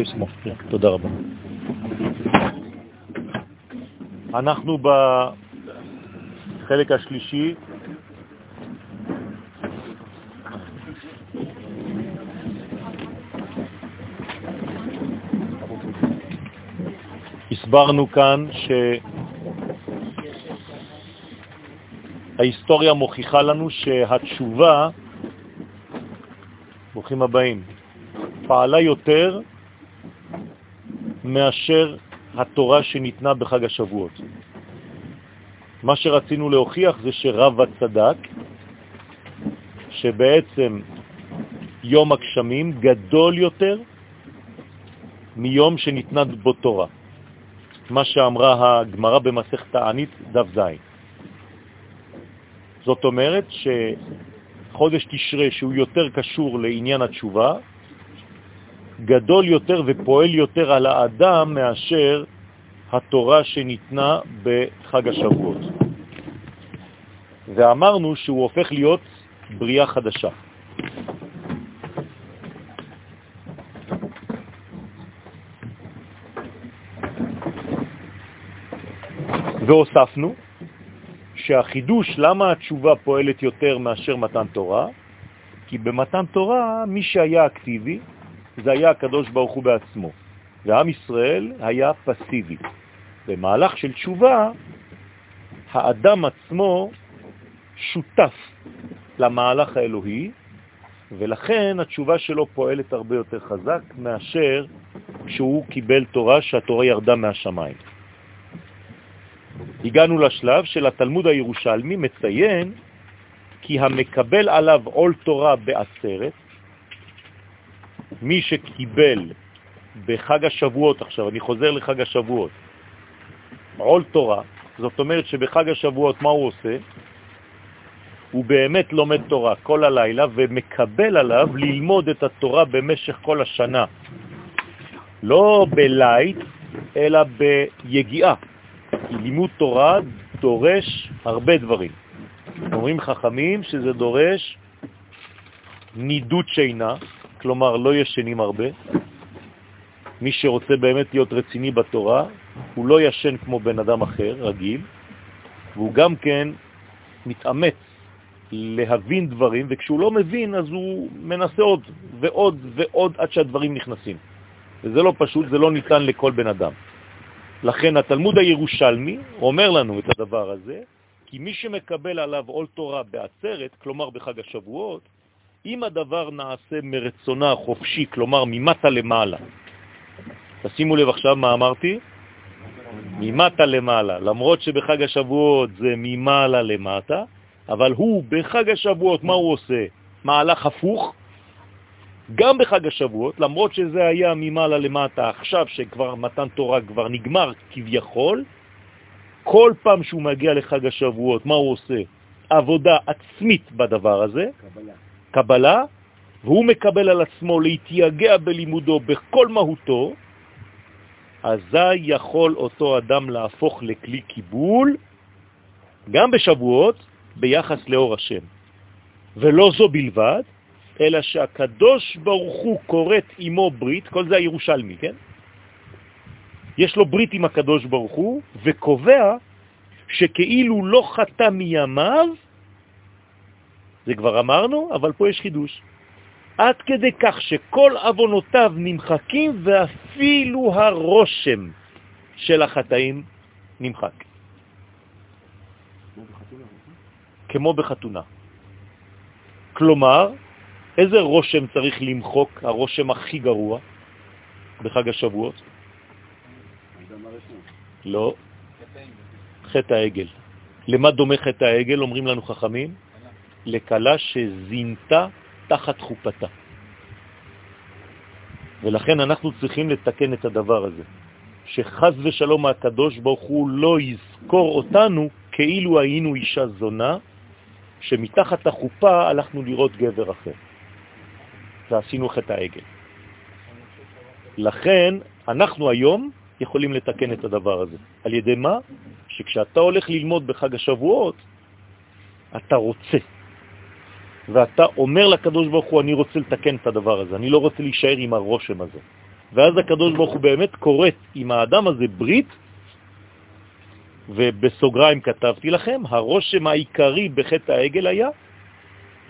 עצמו. כן, תודה רבה. אנחנו בחלק השלישי הסברנו כאן שההיסטוריה מוכיחה לנו שהתשובה, ברוכים הבאים, פעלה יותר מאשר התורה שניתנה בחג השבועות. מה שרצינו להוכיח זה שרב הצדק, שבעצם יום הגשמים גדול יותר מיום שניתנה בו תורה. מה שאמרה הגמרא במסכת תענית דף ז'. זאת אומרת שחודש תשרה, שהוא יותר קשור לעניין התשובה, גדול יותר ופועל יותר על האדם מאשר התורה שניתנה בחג השבועות. ואמרנו שהוא הופך להיות בריאה חדשה. והוספנו שהחידוש, למה התשובה פועלת יותר מאשר מתן תורה? כי במתן תורה מי שהיה אקטיבי זה היה הקדוש ברוך הוא בעצמו, ועם ישראל היה פסיבי. במהלך של תשובה, האדם עצמו שותף למהלך האלוהי, ולכן התשובה שלו פועלת הרבה יותר חזק מאשר כשהוא קיבל תורה שהתורה ירדה מהשמיים. הגענו לשלב של התלמוד הירושלמי מציין כי המקבל עליו עול תורה בעצרת, מי שקיבל בחג השבועות, עכשיו אני חוזר לחג השבועות, עול תורה, זאת אומרת שבחג השבועות מה הוא עושה? הוא באמת לומד תורה כל הלילה ומקבל עליו ללמוד את התורה במשך כל השנה. לא בלייט, אלא ביגיעה. כי לימוד תורה דורש הרבה דברים. אומרים חכמים שזה דורש נידות שינה, כלומר לא ישנים הרבה. מי שרוצה באמת להיות רציני בתורה, הוא לא ישן כמו בן אדם אחר, רגיל, והוא גם כן מתאמץ להבין דברים, וכשהוא לא מבין אז הוא מנסה עוד ועוד ועוד עד שהדברים נכנסים. וזה לא פשוט, זה לא ניתן לכל בן אדם. לכן התלמוד הירושלמי אומר לנו את הדבר הזה, כי מי שמקבל עליו עול תורה בעצרת, כלומר בחג השבועות, אם הדבר נעשה מרצונה חופשי, כלומר ממטה למעלה, תשימו לב עכשיו מה אמרתי, ממטה למעלה, למרות שבחג השבועות זה ממעלה למטה, אבל הוא בחג השבועות, מה הוא עושה? מהלך הפוך, גם בחג השבועות, למרות שזה היה ממעלה למטה, עכשיו שכבר מתן תורה כבר נגמר כביכול, כל פעם שהוא מגיע לחג השבועות, מה הוא עושה? עבודה עצמית בדבר הזה, קבלה, קבלה והוא מקבל על עצמו להתייגע בלימודו בכל מהותו, אזי יכול אותו אדם להפוך לכלי קיבול, גם בשבועות, ביחס לאור השם. ולא זו בלבד, אלא שהקדוש ברוך הוא קוראת עמו ברית, כל זה הירושלמי, כן? יש לו ברית עם הקדוש ברוך הוא, וקובע שכאילו לא חטא מימיו, זה כבר אמרנו, אבל פה יש חידוש. עד כדי כך שכל אבונותיו נמחקים ואפילו הרושם של החטאים נמחק. כמו בחתונה. כלומר, איזה רושם צריך למחוק, הרושם הכי גרוע, בחג השבועות? לא, חטא העגל. למה דומה חטא העגל, אומרים לנו חכמים? לקלה שזינתה תחת חופתה. ולכן אנחנו צריכים לתקן את הדבר הזה, שחז ושלום הקדוש ברוך הוא לא יזכור אותנו כאילו היינו אישה זונה, שמתחת החופה הלכנו לראות גבר אחר. ועשינו חטא העגל. לכן אנחנו היום יכולים לתקן את הדבר הזה. על ידי מה? שכשאתה הולך ללמוד בחג השבועות, אתה רוצה. ואתה אומר לקדוש ברוך הוא, אני רוצה לתקן את הדבר הזה, אני לא רוצה להישאר עם הרושם הזה. ואז הקדוש ברוך הוא באמת קוראת עם האדם הזה ברית, ובסוגריים כתבתי לכם, הרושם העיקרי בחטא העגל היה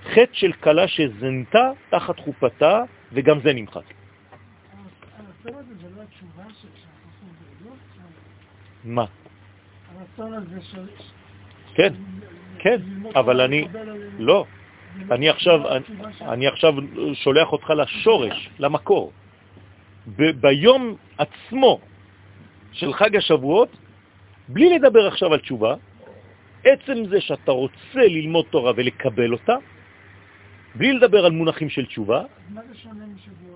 חטא של קלה שזנתה תחת חופתה, וגם זה נמחק. מה? הרצון הזה של... כן, כן, אבל אני... לא. אני עכשיו, אני עכשיו שולח אותך לשורש, למקור. ביום עצמו של חג השבועות, בלי לדבר עכשיו על תשובה, עצם זה שאתה רוצה ללמוד תורה ולקבל אותה, בלי לדבר על מונחים של תשובה,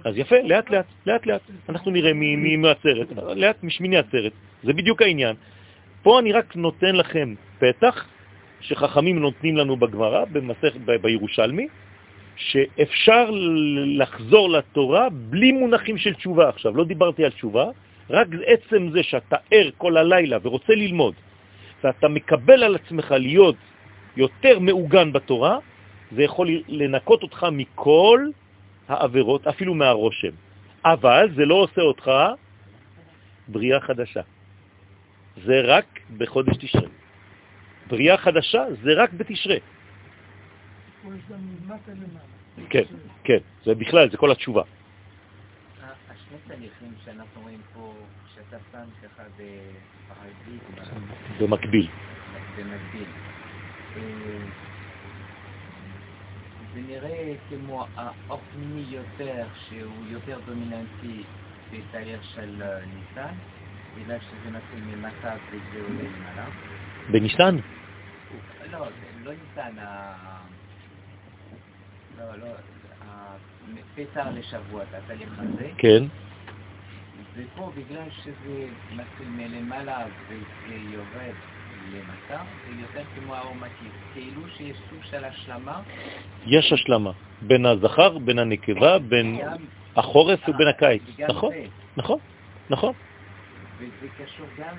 אז יפה, לאט לאט, לאט לאט. אנחנו נראה מי מהסרט, לאט משמיני הסרט. זה בדיוק העניין. פה אני רק נותן לכם פתח שחכמים נותנים לנו בגמרא, במסך, בירושלמי, שאפשר לחזור לתורה בלי מונחים של תשובה עכשיו. לא דיברתי על תשובה, רק עצם זה שאתה ער כל הלילה ורוצה ללמוד, ואתה מקבל על עצמך להיות יותר מעוגן בתורה, זה יכול לנקות אותך מכל העבירות, אפילו מהרושם. אבל זה לא עושה אותך בריאה חדשה. זה רק בחודש תשרה. בריאה חדשה זה רק בתשרה. כן, כן, זה בכלל, זה כל התשובה. השני תהליכים שאנחנו רואים פה, שאתה שם ככה במקביל. במקביל. אה, זה נראה כמו האופני יותר, שהוא יותר דומיננטי בתהליך של אה, ניסן, בגלל שזה מתחיל ממטה וזה עולה למעלה. בניסן? לא, לא ניסן, לא, לא, פסח לשבוע, התהליך הזה. כן. ופה, בגלל שזה מתחיל מלמעלה וזה יורד למטה, זה יותר כמו האורמטיב, כאילו שיש סוג של השלמה. יש השלמה, בין הזכר, בין הנקבה, בין החורף ובין הקיץ. נכון, נכון, נכון. וזה קשור גם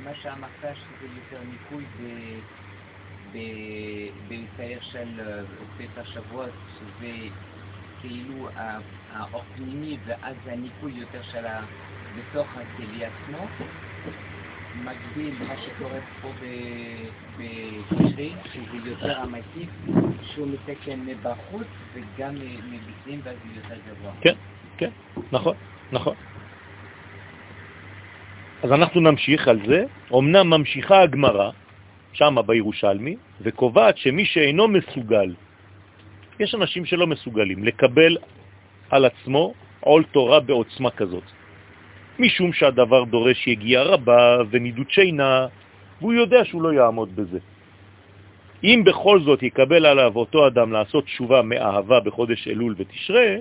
למה שאמרת, שזה יותר ניקוי בצייר של אה, פסח שבוע, שזה כאילו האור פנימי ואז הניקוי יותר של ה... בתוך הכלי עצמו, מקביל מה שקורה פה בתשרי, שזה יותר המקיף, שהוא מתקן מבחוץ וגם מבפנים ואז הוא יותר גבוה. כן, כן, נכון, נכון. אז אנחנו נמשיך על זה. אמנם ממשיכה הגמרא, שם בירושלמי, וקובעת שמי שאינו מסוגל, יש אנשים שלא מסוגלים לקבל על עצמו עול תורה בעוצמה כזאת. משום שהדבר דורש יגיעה רבה ונידות שינה, והוא יודע שהוא לא יעמוד בזה. אם בכל זאת יקבל עליו אותו אדם לעשות תשובה מאהבה בחודש אלול ותשרה,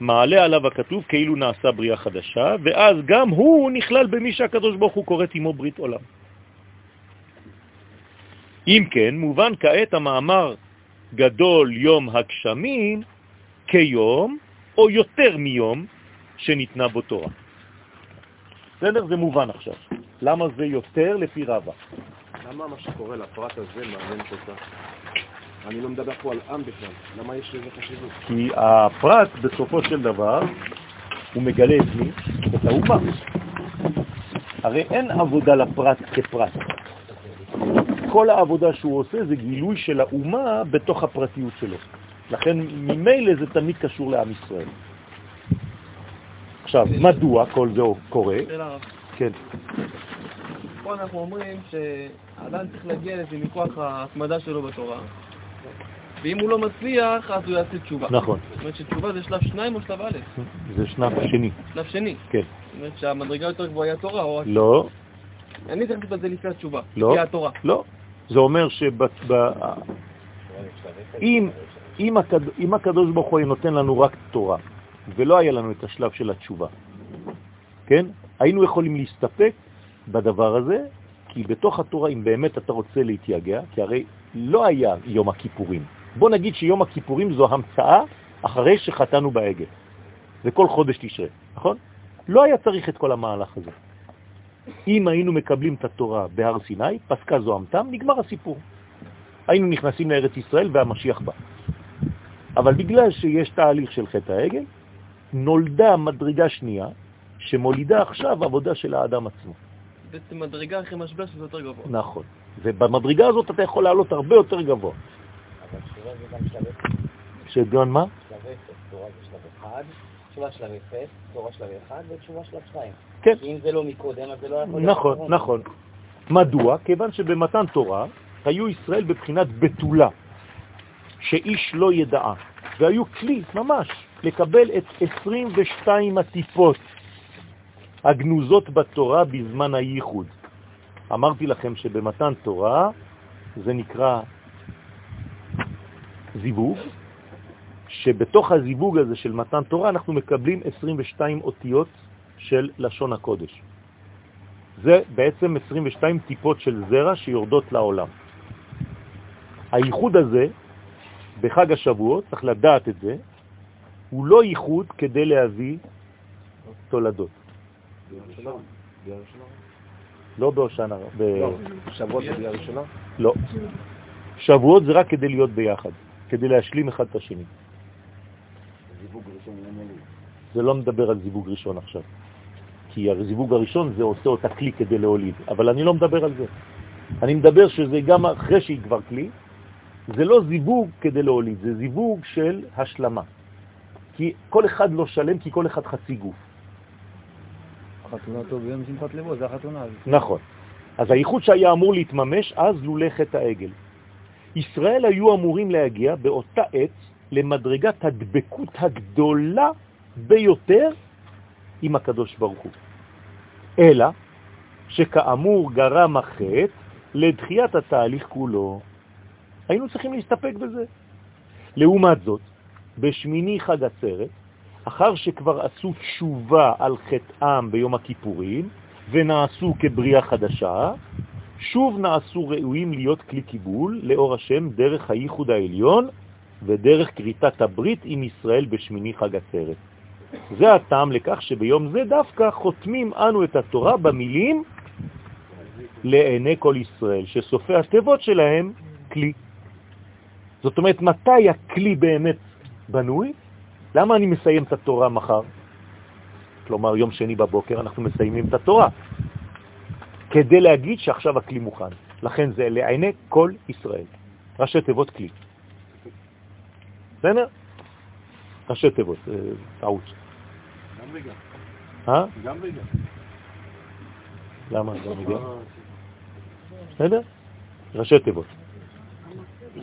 מעלה עליו הכתוב כאילו נעשה בריאה חדשה, ואז גם הוא נכלל במי שהקדוש ברוך הוא קוראת עמו ברית עולם. אם כן, מובן כעת המאמר גדול יום הגשמים כיום או יותר מיום שניתנה בו תורה. בסדר? זה מובן עכשיו. למה זה יותר לפי רבה? למה מה שקורה לפרט הזה מעניין כל כך? אני לא מדבר פה על עם בכלל. למה יש לזה חשיבות? כי הפרט, בסופו של דבר, הוא מגלה את מי? את האומה. הרי אין עבודה לפרט כפרט. כל העבודה שהוא עושה זה גילוי של האומה בתוך הפרטיות שלו. לכן ממילא זה תמיד קשור לעם ישראל. עכשיו, מדוע כל זה קורה? כן. פה אנחנו אומרים שאדם צריך להגיע לזה מכוח ההתמדה שלו בתורה, ואם הוא לא מצליח, אז הוא יעשה תשובה. נכון. זאת אומרת שתשובה זה שלב שניים או שלב א'? זה שלב שני. שלב שני. כן. זאת אומרת שהמדרגה יותר גבוהה היא התורה או... לא. אני צריך את זה לפני התשובה. לא. היא התורה. לא. זה אומר שאם אם הקדוש ברוך הוא נותן לנו רק תורה, ולא היה לנו את השלב של התשובה, כן? היינו יכולים להסתפק בדבר הזה, כי בתוך התורה, אם באמת אתה רוצה להתייגע, כי הרי לא היה יום הכיפורים. בוא נגיד שיום הכיפורים זו המצאה אחרי שחתנו בעגל. זה כל חודש תשרה, נכון? לא היה צריך את כל המהלך הזה. אם היינו מקבלים את התורה בהר סיני, פסקה זוהמתם, נגמר הסיפור. היינו נכנסים לארץ ישראל והמשיח בא. אבל בגלל שיש תהליך של חטא העגל, נולדה מדרגה שנייה, שמולידה עכשיו עבודה של האדם עצמו. בעצם מדרגה אחרי משבר שזה יותר גבוה. נכון. ובמדרגה הזאת אתה יכול לעלות הרבה יותר גבוה. אבל תשובה זה גם שלב אפס. שגם מה? שלב אפס, תורה זה שלב אחד, תשובה שלב תורה שלב אחד ותשובה שלב שתיים. כן. כי אם זה לא מקודם, אז זה לא יכול להיות נכון. נכון. מדוע? כיוון שבמתן תורה היו ישראל בבחינת בתולה, שאיש לא ידעה, והיו כלי ממש לקבל את 22 הטיפות הגנוזות בתורה בזמן הייחוד. אמרתי לכם שבמתן תורה זה נקרא זיווג, שבתוך הזיווג הזה של מתן תורה אנחנו מקבלים 22 אותיות של לשון הקודש. זה בעצם 22 טיפות של זרע שיורדות לעולם. הייחוד הזה, בחג השבועות, צריך לדעת את זה, הוא לא ייחוד כדי להביא תולדות. לא בהושענא. לא, שבועות זה ביאה ראשונה? לא. שבועות זה רק כדי להיות ביחד, כדי להשלים אחד את השני. זיווג ראשון למוליד. זה לא מדבר על זיווג ראשון עכשיו. כי הזיווג הראשון זה עושה אותה כלי כדי להוליד, אבל אני לא מדבר על זה. אני מדבר שזה גם אחרי שהיא כבר כלי, זה לא זיווג כדי להוליד, זה זיווג של השלמה. כי כל אחד לא שלם, כי כל אחד חצי גוף. חתונה טוב ביום שמחת לבו, זה החתונה. נכון. אז הייחוד שהיה אמור להתממש אז לולא חטא העגל. ישראל היו אמורים להגיע באותה עת למדרגת הדבקות הגדולה ביותר עם הקדוש ברוך הוא. אלא שכאמור גרם החטא לדחיית התהליך כולו. היינו צריכים להסתפק בזה. לעומת זאת, בשמיני חג עצרת, אחר שכבר עשו תשובה על חטאם ביום הכיפורים, ונעשו כבריאה חדשה, שוב נעשו ראויים להיות כלי קיבול לאור השם דרך הייחוד העליון ודרך כריתת הברית עם ישראל בשמיני חג עצרת. זה הטעם לכך שביום זה דווקא חותמים אנו את התורה במילים לעיני כל ישראל, שסופי התיבות שלהם כלי. זאת אומרת, מתי הכלי באמת בנוי? למה אני מסיים את התורה מחר? כלומר, יום שני בבוקר אנחנו מסיימים את התורה, כדי להגיד שעכשיו הכלי מוכן. לכן זה לעיני כל ישראל. ראשי תיבות כלי. בסדר? ראשי תיבות, אה, טעות. גם וגם. אה? גם וגם. למה? גם וגם? בסדר? ראשי תיבות.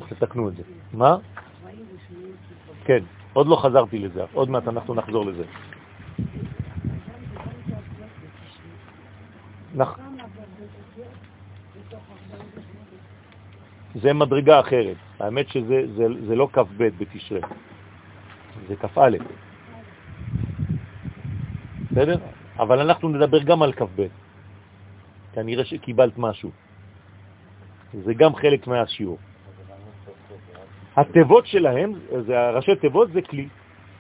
תתקנו את זה. מה? כן, עוד לא חזרתי לזה, עוד מעט אנחנו נחזור לזה. נח... זה מדרגה אחרת. האמת שזה זה, זה לא כ"ב בתשרה, זה כ"א. בסדר? אבל אנחנו נדבר גם על כ"ב. כנראה שקיבלת משהו. זה גם חלק מהשיעור. התיבות שלהם, זה הראשי תיבות זה כלי,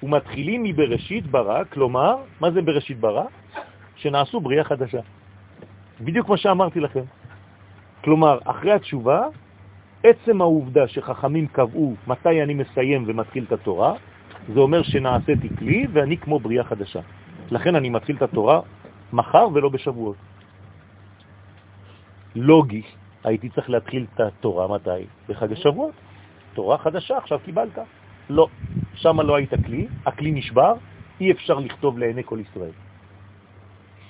ומתחילים מבראשית ברא, כלומר, מה זה בראשית ברא? שנעשו בריאה חדשה. בדיוק מה שאמרתי לכם. כלומר, אחרי התשובה, עצם העובדה שחכמים קבעו מתי אני מסיים ומתחיל את התורה, זה אומר שנעשיתי כלי ואני כמו בריאה חדשה. לכן אני מתחיל את התורה מחר ולא בשבועות. לוגי, הייתי צריך להתחיל את התורה מתי? בחג השבועות. תורה חדשה, עכשיו קיבלת. לא, שם לא היית כלי, הכלי נשבר, אי אפשר לכתוב לעיני כל ישראל.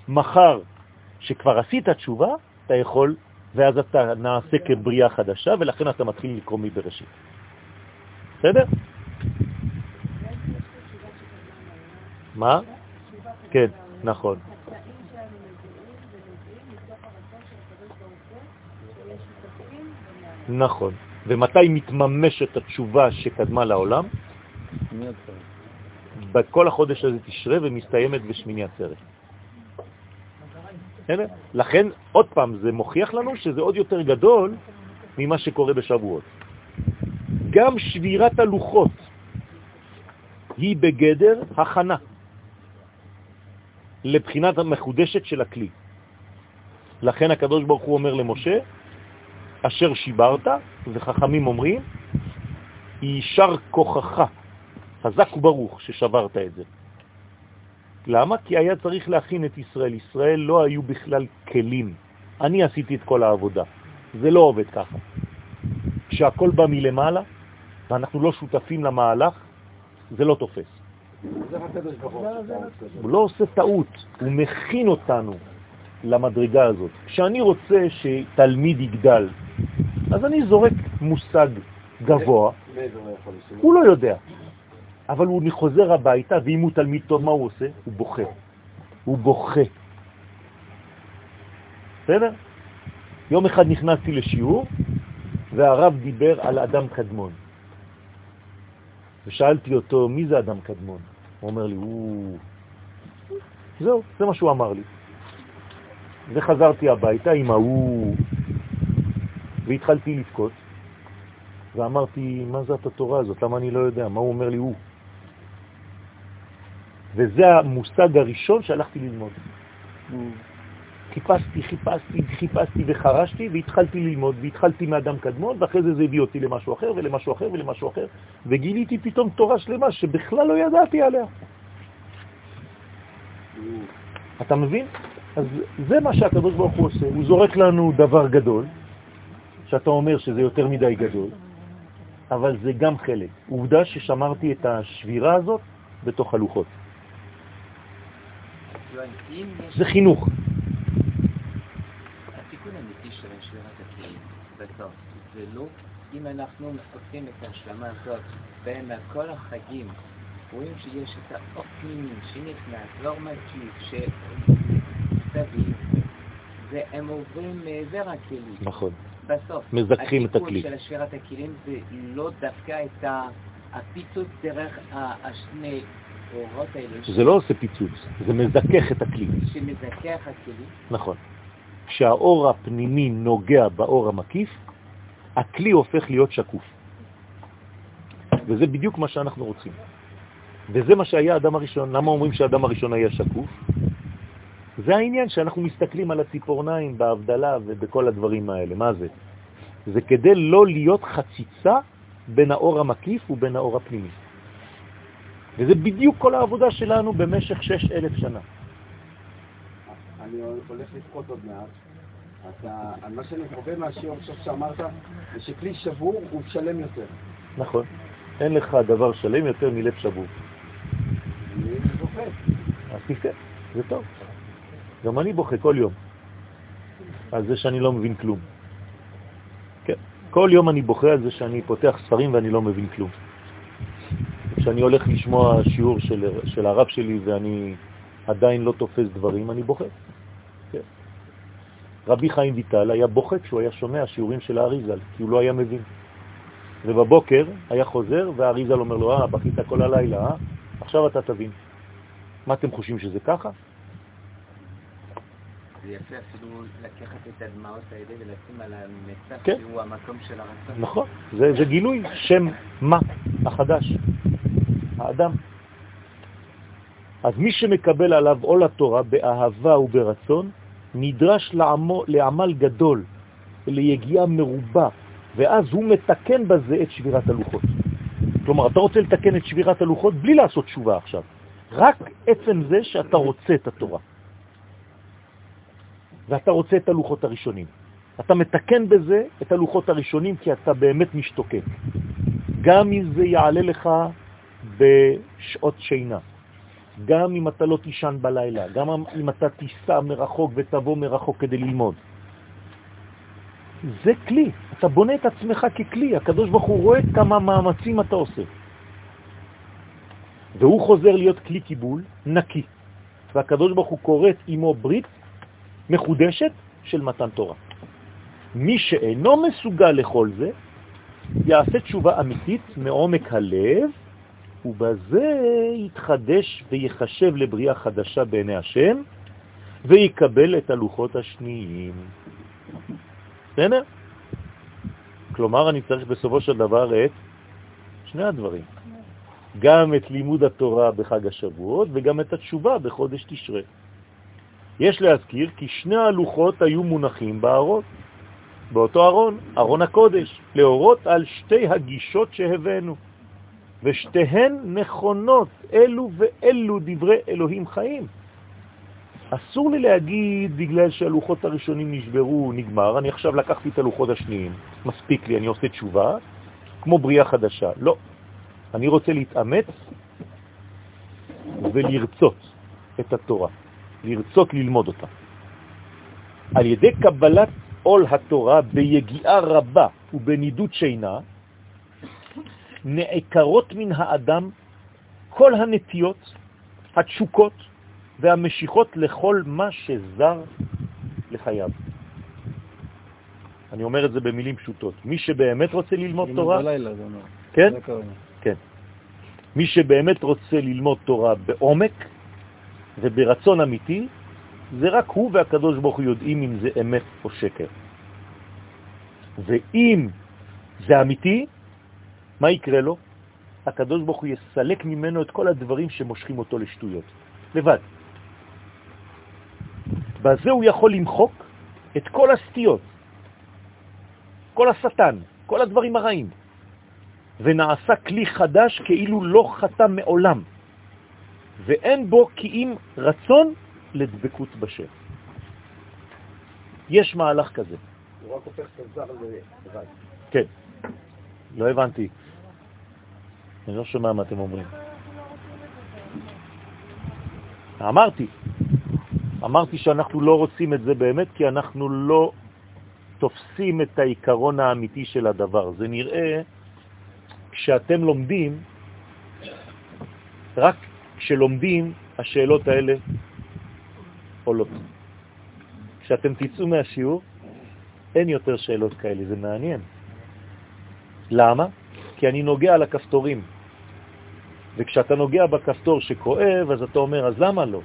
מחר, שכבר עשית תשובה, אתה יכול, ואז אתה נעשה כבריאה חדשה, ולכן אתה מתחיל לקרוא מבראשית. בסדר? מה? כן, נכון. נכון. ומתי מתממשת התשובה שקדמה לעולם? בכל החודש הזה תשרה ומסתיימת בשמיני עצרת. לכן, עוד פעם, זה מוכיח לנו שזה עוד יותר גדול ממה שקורה בשבועות. גם שבירת הלוחות היא בגדר הכנה לבחינת המחודשת של הכלי. לכן הקדוש ברוך הוא אומר למשה, אשר שיברת, וחכמים אומרים, יישר כוחך, חזק וברוך ששברת את זה. למה? כי היה צריך להכין את ישראל. ישראל לא היו בכלל כלים. אני עשיתי את כל העבודה. זה לא עובד ככה. כשהכל בא מלמעלה, ואנחנו לא שותפים למהלך, זה לא תופס. הוא לא עושה טעות, הוא מכין אותנו למדרגה הזאת. כשאני רוצה שתלמיד יגדל, אז אני זורק מושג גבוה, הוא לא יודע. אבל הוא חוזר הביתה, ואם הוא תלמיד טוב, מה הוא עושה? הוא בוכה. הוא בוכה. בסדר? יום אחד נכנסתי לשיעור, והרב דיבר על אדם קדמון. ושאלתי אותו, מי זה אדם קדמון? הוא אומר לי, הוא... זהו, זה מה שהוא אמר לי. וחזרתי הביתה עם ההוא, והתחלתי לבכות, ואמרתי, מה זה התורה הזאת? למה אני לא יודע? מה הוא אומר לי? הוא. וזה המושג הראשון שהלכתי ללמוד. חיפשתי, חיפשתי, חיפשתי וחרשתי, והתחלתי ללמוד, והתחלתי מאדם קדמון, ואחרי זה זה הביא אותי למשהו אחר ולמשהו אחר ולמשהו אחר, וגיליתי פתאום תורה שלמה שבכלל לא ידעתי עליה. אתה מבין? אז זה מה שהקדוש ברוך הוא עושה, הוא זורק לנו דבר גדול, שאתה אומר שזה יותר מדי גדול, אבל זה גם חלק. עובדה ששמרתי את השבירה הזאת בתוך הלוחות. זה חינוך. התיקון האמיתי של שבירת הכלים בסוף, זה לא אם אנחנו עושים את ההשלמה הזאת בין כל החגים, רואים שיש את האופנים שנכנס, לא מקיף, שסביב, והם עוברים מעבר הכלים. נכון. בסוף, מזכחים את הכלי. התיקון של שבירת הכלים זה לא דווקא את הפיצוץ דרך השני. זה לא עושה פיצוץ, זה מזכך את הכלי. שמזכח הכלי. נכון. כשהאור הפנימי נוגע באור המקיף, הכלי הופך להיות שקוף. וזה בדיוק מה שאנחנו רוצים. וזה מה שהיה האדם הראשון. למה אומרים שהאדם הראשון היה שקוף? זה העניין שאנחנו מסתכלים על הציפורניים בהבדלה ובכל הדברים האלה. מה זה? זה כדי לא להיות חציצה בין האור המקיף ובין האור הפנימי. וזה בדיוק כל העבודה שלנו במשך שש אלף שנה. אני הולך לבכות עוד מעט. אתה, מה שאני חווה מהשיעור עכשיו שאמרת, זה שכלי שבור הוא שלם יותר. נכון. אין לך דבר שלם יותר מלב שבור. אני בוכה. אז תפתה, זה טוב. גם אני בוכה כל יום על זה שאני לא מבין כלום. כן, כל יום אני בוכה על זה שאני פותח ספרים ואני לא מבין כלום. כשאני הולך לשמוע שיעור של, של הרב שלי ואני עדיין לא תופס דברים, אני בוכה. כן. רבי חיים ויטל היה בוכה כשהוא היה שומע שיעורים של האריזל, כי הוא לא היה מבין. ובבוקר היה חוזר והאריזל אומר לו, אה, בכית כל הלילה, אה? עכשיו אתה תבין. מה אתם חושבים שזה ככה? זה יפה אפילו לקחת את הדמעות האלה ולשים על המצח כן. שהוא המקום של הרצון. נכון, זה, זה גילוי שם מה החדש, האדם. אז מי שמקבל עליו עול התורה באהבה וברצון, נדרש לעמו, לעמל גדול, ליגיעה מרובה, ואז הוא מתקן בזה את שבירת הלוחות. כלומר, אתה רוצה לתקן את שבירת הלוחות בלי לעשות תשובה עכשיו. רק עצם זה שאתה רוצה את התורה. ואתה רוצה את הלוחות הראשונים. אתה מתקן בזה את הלוחות הראשונים כי אתה באמת משתוקק. גם אם זה יעלה לך בשעות שינה, גם אם אתה לא תישן בלילה, גם אם אתה תיסע מרחוק ותבוא מרחוק כדי ללמוד. זה כלי, אתה בונה את עצמך ככלי, הקדוש ברוך הוא רואה כמה מאמצים אתה עושה. והוא חוזר להיות כלי קיבול נקי, והקדוש ברוך הוא קוראת עמו ברית מחודשת של מתן תורה. מי שאינו מסוגל לכל זה, יעשה תשובה אמיתית מעומק הלב, ובזה יתחדש ויחשב לבריאה חדשה בעיני השם, ויקבל את הלוחות השניים. בסדר? כלומר, אני צריך בסופו של דבר את שני הדברים. גם את לימוד התורה בחג השבועות וגם את התשובה בחודש תשרה. יש להזכיר כי שני הלוחות היו מונחים בארון, באותו ארון, ארון הקודש, להורות על שתי הגישות שהבאנו. ושתיהן נכונות, אלו ואלו דברי אלוהים חיים. אסור לי להגיד בגלל שהלוחות הראשונים נשברו, נגמר, אני עכשיו לקחתי את הלוחות השניים, מספיק לי, אני עושה תשובה, כמו בריאה חדשה. לא. אני רוצה להתאמץ ולרצות את התורה, לרצות ללמוד אותה. על ידי קבלת עול התורה ביגיעה רבה ובנידות שינה, נעקרות מן האדם כל הנטיות, התשוקות והמשיכות לכל מה שזר לחייו. אני אומר את זה במילים פשוטות. מי שבאמת רוצה ללמוד תורה... בלילה, זה אומר. כן? זה. כן. מי שבאמת רוצה ללמוד תורה בעומק וברצון אמיתי, זה רק הוא והקדוש ברוך הוא יודעים אם זה אמת או שקר. ואם זה אמיתי, מה יקרה לו? הקדוש ברוך הוא יסלק ממנו את כל הדברים שמושכים אותו לשטויות, לבד. בזה הוא יכול למחוק את כל הסטיות, כל השטן, כל הדברים הרעים, ונעשה כלי חדש כאילו לא חתם מעולם, ואין בו כי אם רצון לדבקות בשם. יש מהלך כזה. הוא רק הופך את הזר לבד. כן. לא הבנתי. אני לא שומע מה אתם אומרים. אמרתי, אמרתי שאנחנו לא רוצים את זה באמת כי אנחנו לא תופסים את העיקרון האמיתי של הדבר. זה נראה כשאתם לומדים, רק כשלומדים השאלות האלה עולות. כשאתם תצאו מהשיעור, אין יותר שאלות כאלה, זה מעניין. למה? כי אני נוגע על הכפתורים. וכשאתה נוגע בכפתור שכואב, אז אתה אומר, אז למה לא?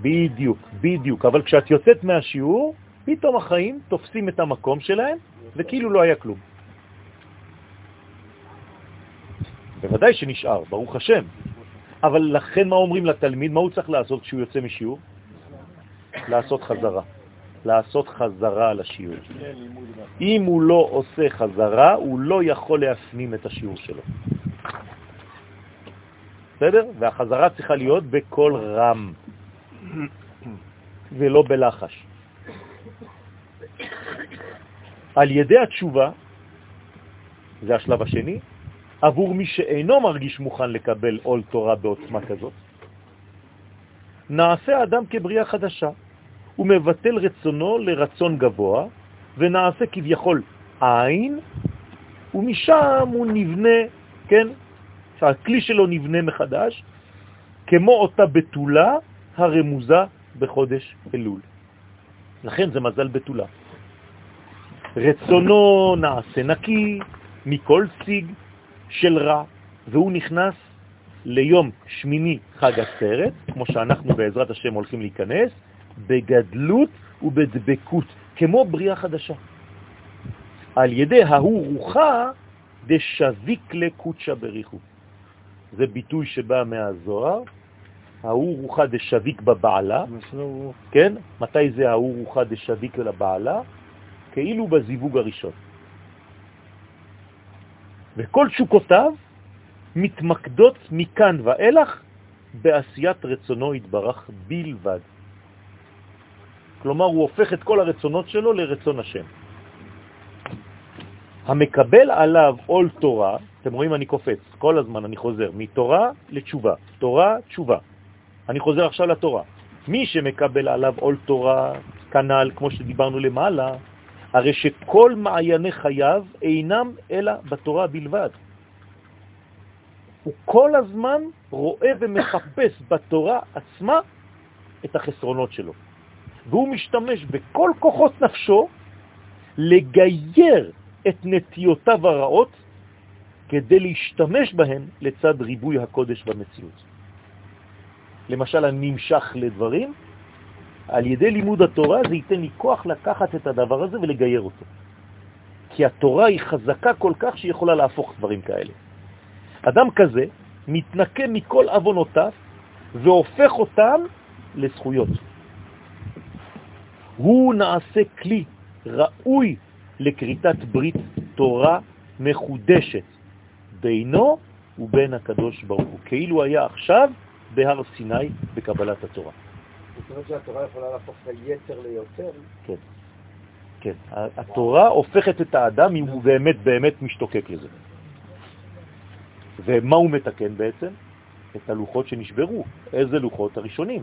בדיוק, בדיוק. אבל כשאת יוצאת מהשיעור, פתאום החיים תופסים את המקום שלהם, וכאילו לא היה כלום. בוודאי שנשאר, ברוך השם. אבל לכן מה אומרים לתלמיד? מה הוא צריך לעשות כשהוא יוצא משיעור? לעשות חזרה. לעשות חזרה לשיעור. אם הוא לא עושה חזרה, הוא לא יכול להפנים את השיעור שלו. בסדר? והחזרה צריכה להיות בכל רם, ולא בלחש. על ידי התשובה, זה השלב השני, עבור מי שאינו מרגיש מוכן לקבל עול תורה בעוצמה כזאת, נעשה אדם כבריאה חדשה. הוא מבטל רצונו לרצון גבוה, ונעשה כביכול עין, ומשם הוא נבנה, כן, שהכלי שלו נבנה מחדש, כמו אותה בתולה הרמוזה בחודש אלול. לכן זה מזל בתולה. רצונו נעשה נקי מכל סיג של רע, והוא נכנס ליום שמיני חג הסרט, כמו שאנחנו בעזרת השם הולכים להיכנס, בגדלות ובדבקות, כמו בריאה חדשה. על ידי ההוא רוחה דשביק לקוצ'ה בריחו. זה ביטוי שבא מהזוהר, ההוא רוחה דשביק בבעלה, כן? מתי זה ההוא רוחה דשביק לבעלה? כאילו בזיווג הראשון. וכל תשוקותיו מתמקדות מכאן ואילך בעשיית רצונו התברך בלבד. כלומר, הוא הופך את כל הרצונות שלו לרצון השם. המקבל עליו עול תורה, אתם רואים אני קופץ, כל הזמן אני חוזר, מתורה לתשובה, תורה, תשובה. אני חוזר עכשיו לתורה. מי שמקבל עליו עול תורה, כנ"ל, כמו שדיברנו למעלה, הרי שכל מעייני חייו אינם אלא בתורה בלבד. הוא כל הזמן רואה ומחפש בתורה עצמה את החסרונות שלו. והוא משתמש בכל כוחות נפשו לגייר את נטיותיו הרעות כדי להשתמש בהן לצד ריבוי הקודש במציאות. למשל, אני נמשך לדברים, על ידי לימוד התורה זה ייתן לי כוח לקחת את הדבר הזה ולגייר אותו. כי התורה היא חזקה כל כך שהיא יכולה להפוך דברים כאלה. אדם כזה מתנקה מכל אבונותיו והופך אותם לזכויות. הוא נעשה כלי ראוי לקריטת ברית תורה מחודשת בינו ובין הקדוש ברוך הוא, כאילו היה עכשיו בהר סיני בקבלת התורה. זאת אומרת שהתורה יכולה להפוך את היצר ליותר? כן. כן. התורה הופכת את האדם אם הוא באמת באמת משתוקק לזה. ומה הוא מתקן בעצם? את הלוחות שנשברו. איזה לוחות? הראשונים.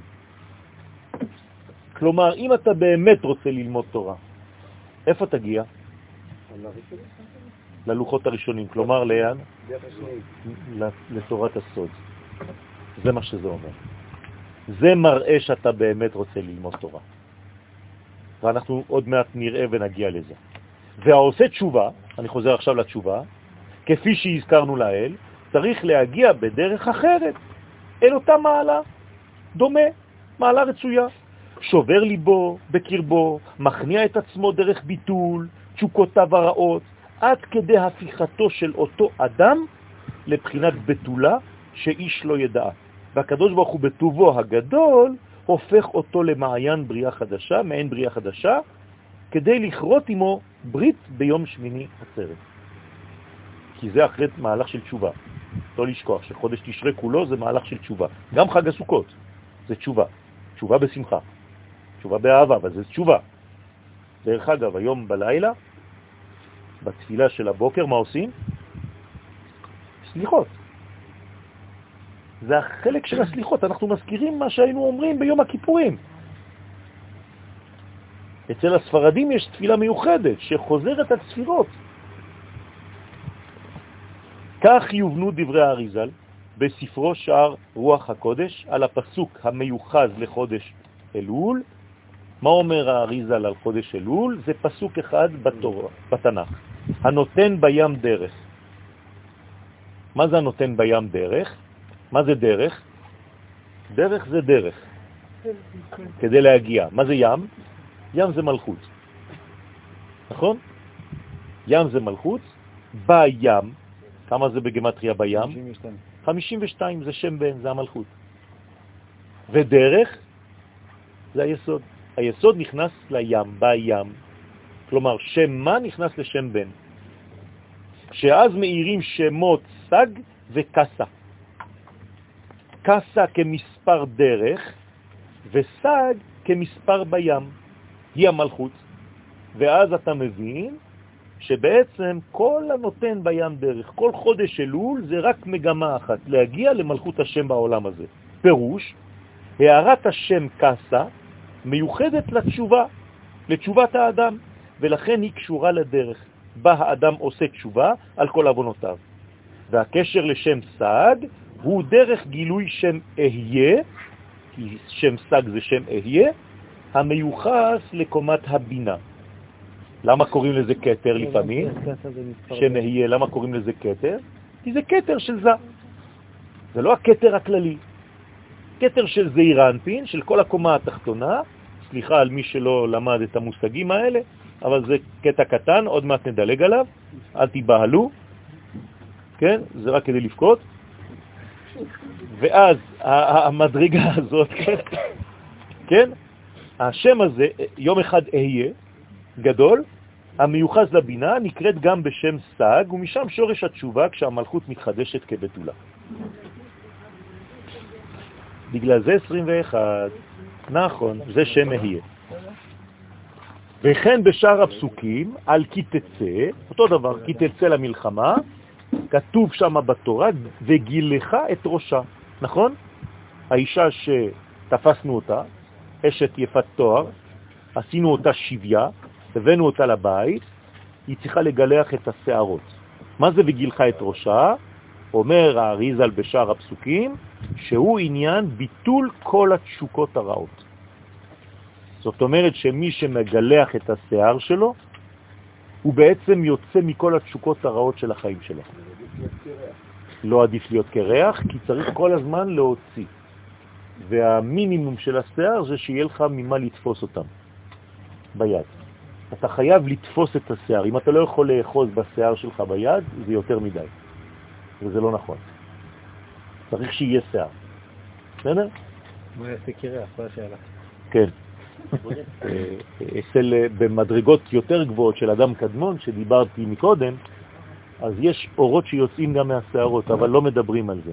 כלומר, אם אתה באמת רוצה ללמוד תורה, איפה תגיע? ללוחות הראשונים, כלומר לאן? לתורת הסוד. זה מה שזה אומר. זה מראה שאתה באמת רוצה ללמוד תורה. ואנחנו עוד מעט נראה ונגיע לזה. והעושה תשובה, אני חוזר עכשיו לתשובה, כפי שהזכרנו לאל, צריך להגיע בדרך אחרת, אל אותה מעלה, דומה, מעלה רצויה. שובר ליבו בקרבו, מכניע את עצמו דרך ביטול, תשוקותיו הרעות, עד כדי הפיכתו של אותו אדם לבחינת בתולה שאיש לא ידע. והקדוש ברוך הוא בטובו הגדול הופך אותו למעיין בריאה חדשה, מעין בריאה חדשה, כדי לכרות עמו ברית ביום שמיני עצרת. כי זה אחרי מהלך של תשובה. לא לשכוח שחודש תשרה כולו זה מהלך של תשובה. גם חג הסוכות זה תשובה. תשובה בשמחה. תשובה באהבה, אבל זה תשובה. דרך אגב, היום בלילה, בתפילה של הבוקר, מה עושים? סליחות. זה החלק של הסליחות, אנחנו מזכירים מה שהיינו אומרים ביום הכיפורים. אצל הספרדים יש תפילה מיוחדת שחוזרת על ספירות. כך יובנו דברי האריזל בספרו שער רוח הקודש על הפסוק המיוחז לחודש אלול. מה אומר האריזל על חודש אלול? זה פסוק אחד בתורה, בתנ"ך, הנותן בים דרך. מה זה הנותן בים דרך? מה זה דרך? דרך זה דרך, כדי להגיע. מה זה ים? ים זה מלכות. נכון? ים זה מלכות, בים, כמה זה בגמטריה בים? 52. 52 זה שם בן, זה המלכות. ודרך זה היסוד. היסוד נכנס לים, בים. כלומר, שם מה נכנס לשם בן. שאז מאירים שמות סג וקסה. קסה כמספר דרך וסג כמספר בים. היא המלכות. ואז אתה מבין שבעצם כל הנותן בים דרך, כל חודש אלול זה רק מגמה אחת, להגיע למלכות השם בעולם הזה. פירוש, הערת השם קסה מיוחדת לתשובה, לתשובת האדם, ולכן היא קשורה לדרך, בה האדם עושה תשובה על כל אבונותיו. והקשר לשם סג הוא דרך גילוי שם אהיה, כי שם סג זה שם אהיה, המיוחס לקומת הבינה. למה קוראים לזה קטר לפעמים? שם אהיה, למה קוראים לזה קטר? כי זה קטר של זה. זה לא הקטר הכללי. קטר של זעירנפין, של כל הקומה התחתונה, סליחה על מי שלא למד את המושגים האלה, אבל זה קטע קטן, עוד מעט נדלג עליו, אל תיבהלו, כן? זה רק כדי לפקוט. ואז המדרגה הזאת, כן? השם הזה, יום אחד אהיה, גדול, המיוחס לבינה, נקראת גם בשם סג, ומשם שורש התשובה כשהמלכות מתחדשת כבתולה. בגלל זה 21, נכון, זה שם אהיה. וכן בשאר הפסוקים, על כי תצא, אותו דבר, כי תצא למלחמה, כתוב שם בתורה, וגילך את ראשה, נכון? האישה שתפסנו אותה, אשת יפת תואר, עשינו אותה שביה, הבאנו אותה לבית, היא צריכה לגלח את השערות. מה זה וגילך את ראשה? אומר האריזל בשאר הפסוקים, שהוא עניין ביטול כל התשוקות הרעות. זאת אומרת שמי שמגלח את השיער שלו, הוא בעצם יוצא מכל התשוקות הרעות של החיים שלו. לא עדיף להיות קרח, כי צריך כל הזמן להוציא. והמינימום של השיער זה שיהיה לך ממה לתפוס אותם ביד. אתה חייב לתפוס את השיער. אם אתה לא יכול לאחוז בשיער שלך ביד, זה יותר מדי. וזה לא נכון. צריך שיהיה שיער. בסדר? מה יעשה קרח? זו השאלה. כן. אצל, במדרגות יותר גבוהות של אדם קדמון, שדיברתי מקודם, אז יש אורות שיוצאים גם מהשערות, אבל לא מדברים על זה.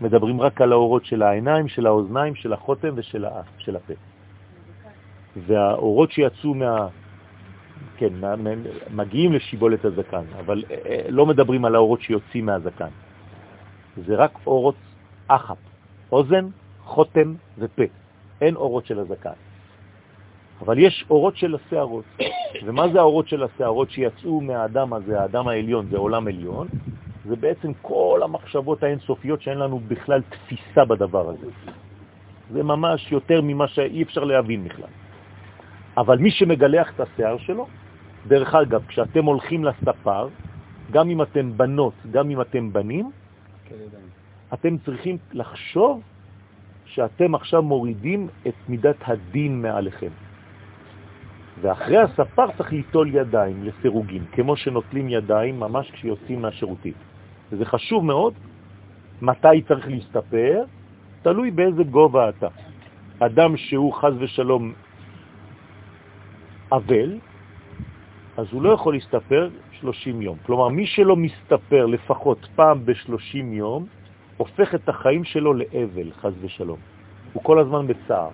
מדברים רק על האורות של העיניים, של האוזניים, של החותם ושל האף, של הפה. והאורות שיצאו מה... כן, מגיעים לשיבולת הזקן, אבל אה, אה, לא מדברים על האורות שיוצאים מהזקן. זה רק אורות אחת, אוזן, חותם ופה. אין אורות של הזקן. אבל יש אורות של השערות. ומה זה האורות של השערות שיצאו מהאדם הזה, האדם העליון, זה עולם עליון? זה בעצם כל המחשבות האינסופיות שאין לנו בכלל תפיסה בדבר הזה. זה ממש יותר ממה שאי אפשר להבין בכלל. אבל מי שמגלח את השיער שלו, דרך אגב, כשאתם הולכים לספר, גם אם אתם בנות, גם אם אתם בנים, אתם צריכים לחשוב שאתם עכשיו מורידים את מידת הדין מעליכם. ואחרי הספר צריך ליטול ידיים לסירוגים, כמו שנוטלים ידיים ממש כשיוצאים מהשירותים. וזה חשוב מאוד, מתי צריך להסתפר, תלוי באיזה גובה אתה. אדם שהוא חז ושלום אבל, אז הוא לא יכול להסתפר 30 יום. כלומר, מי שלא מסתפר לפחות פעם ב-30 יום, הופך את החיים שלו לאבל, חז ושלום. הוא כל הזמן בצער.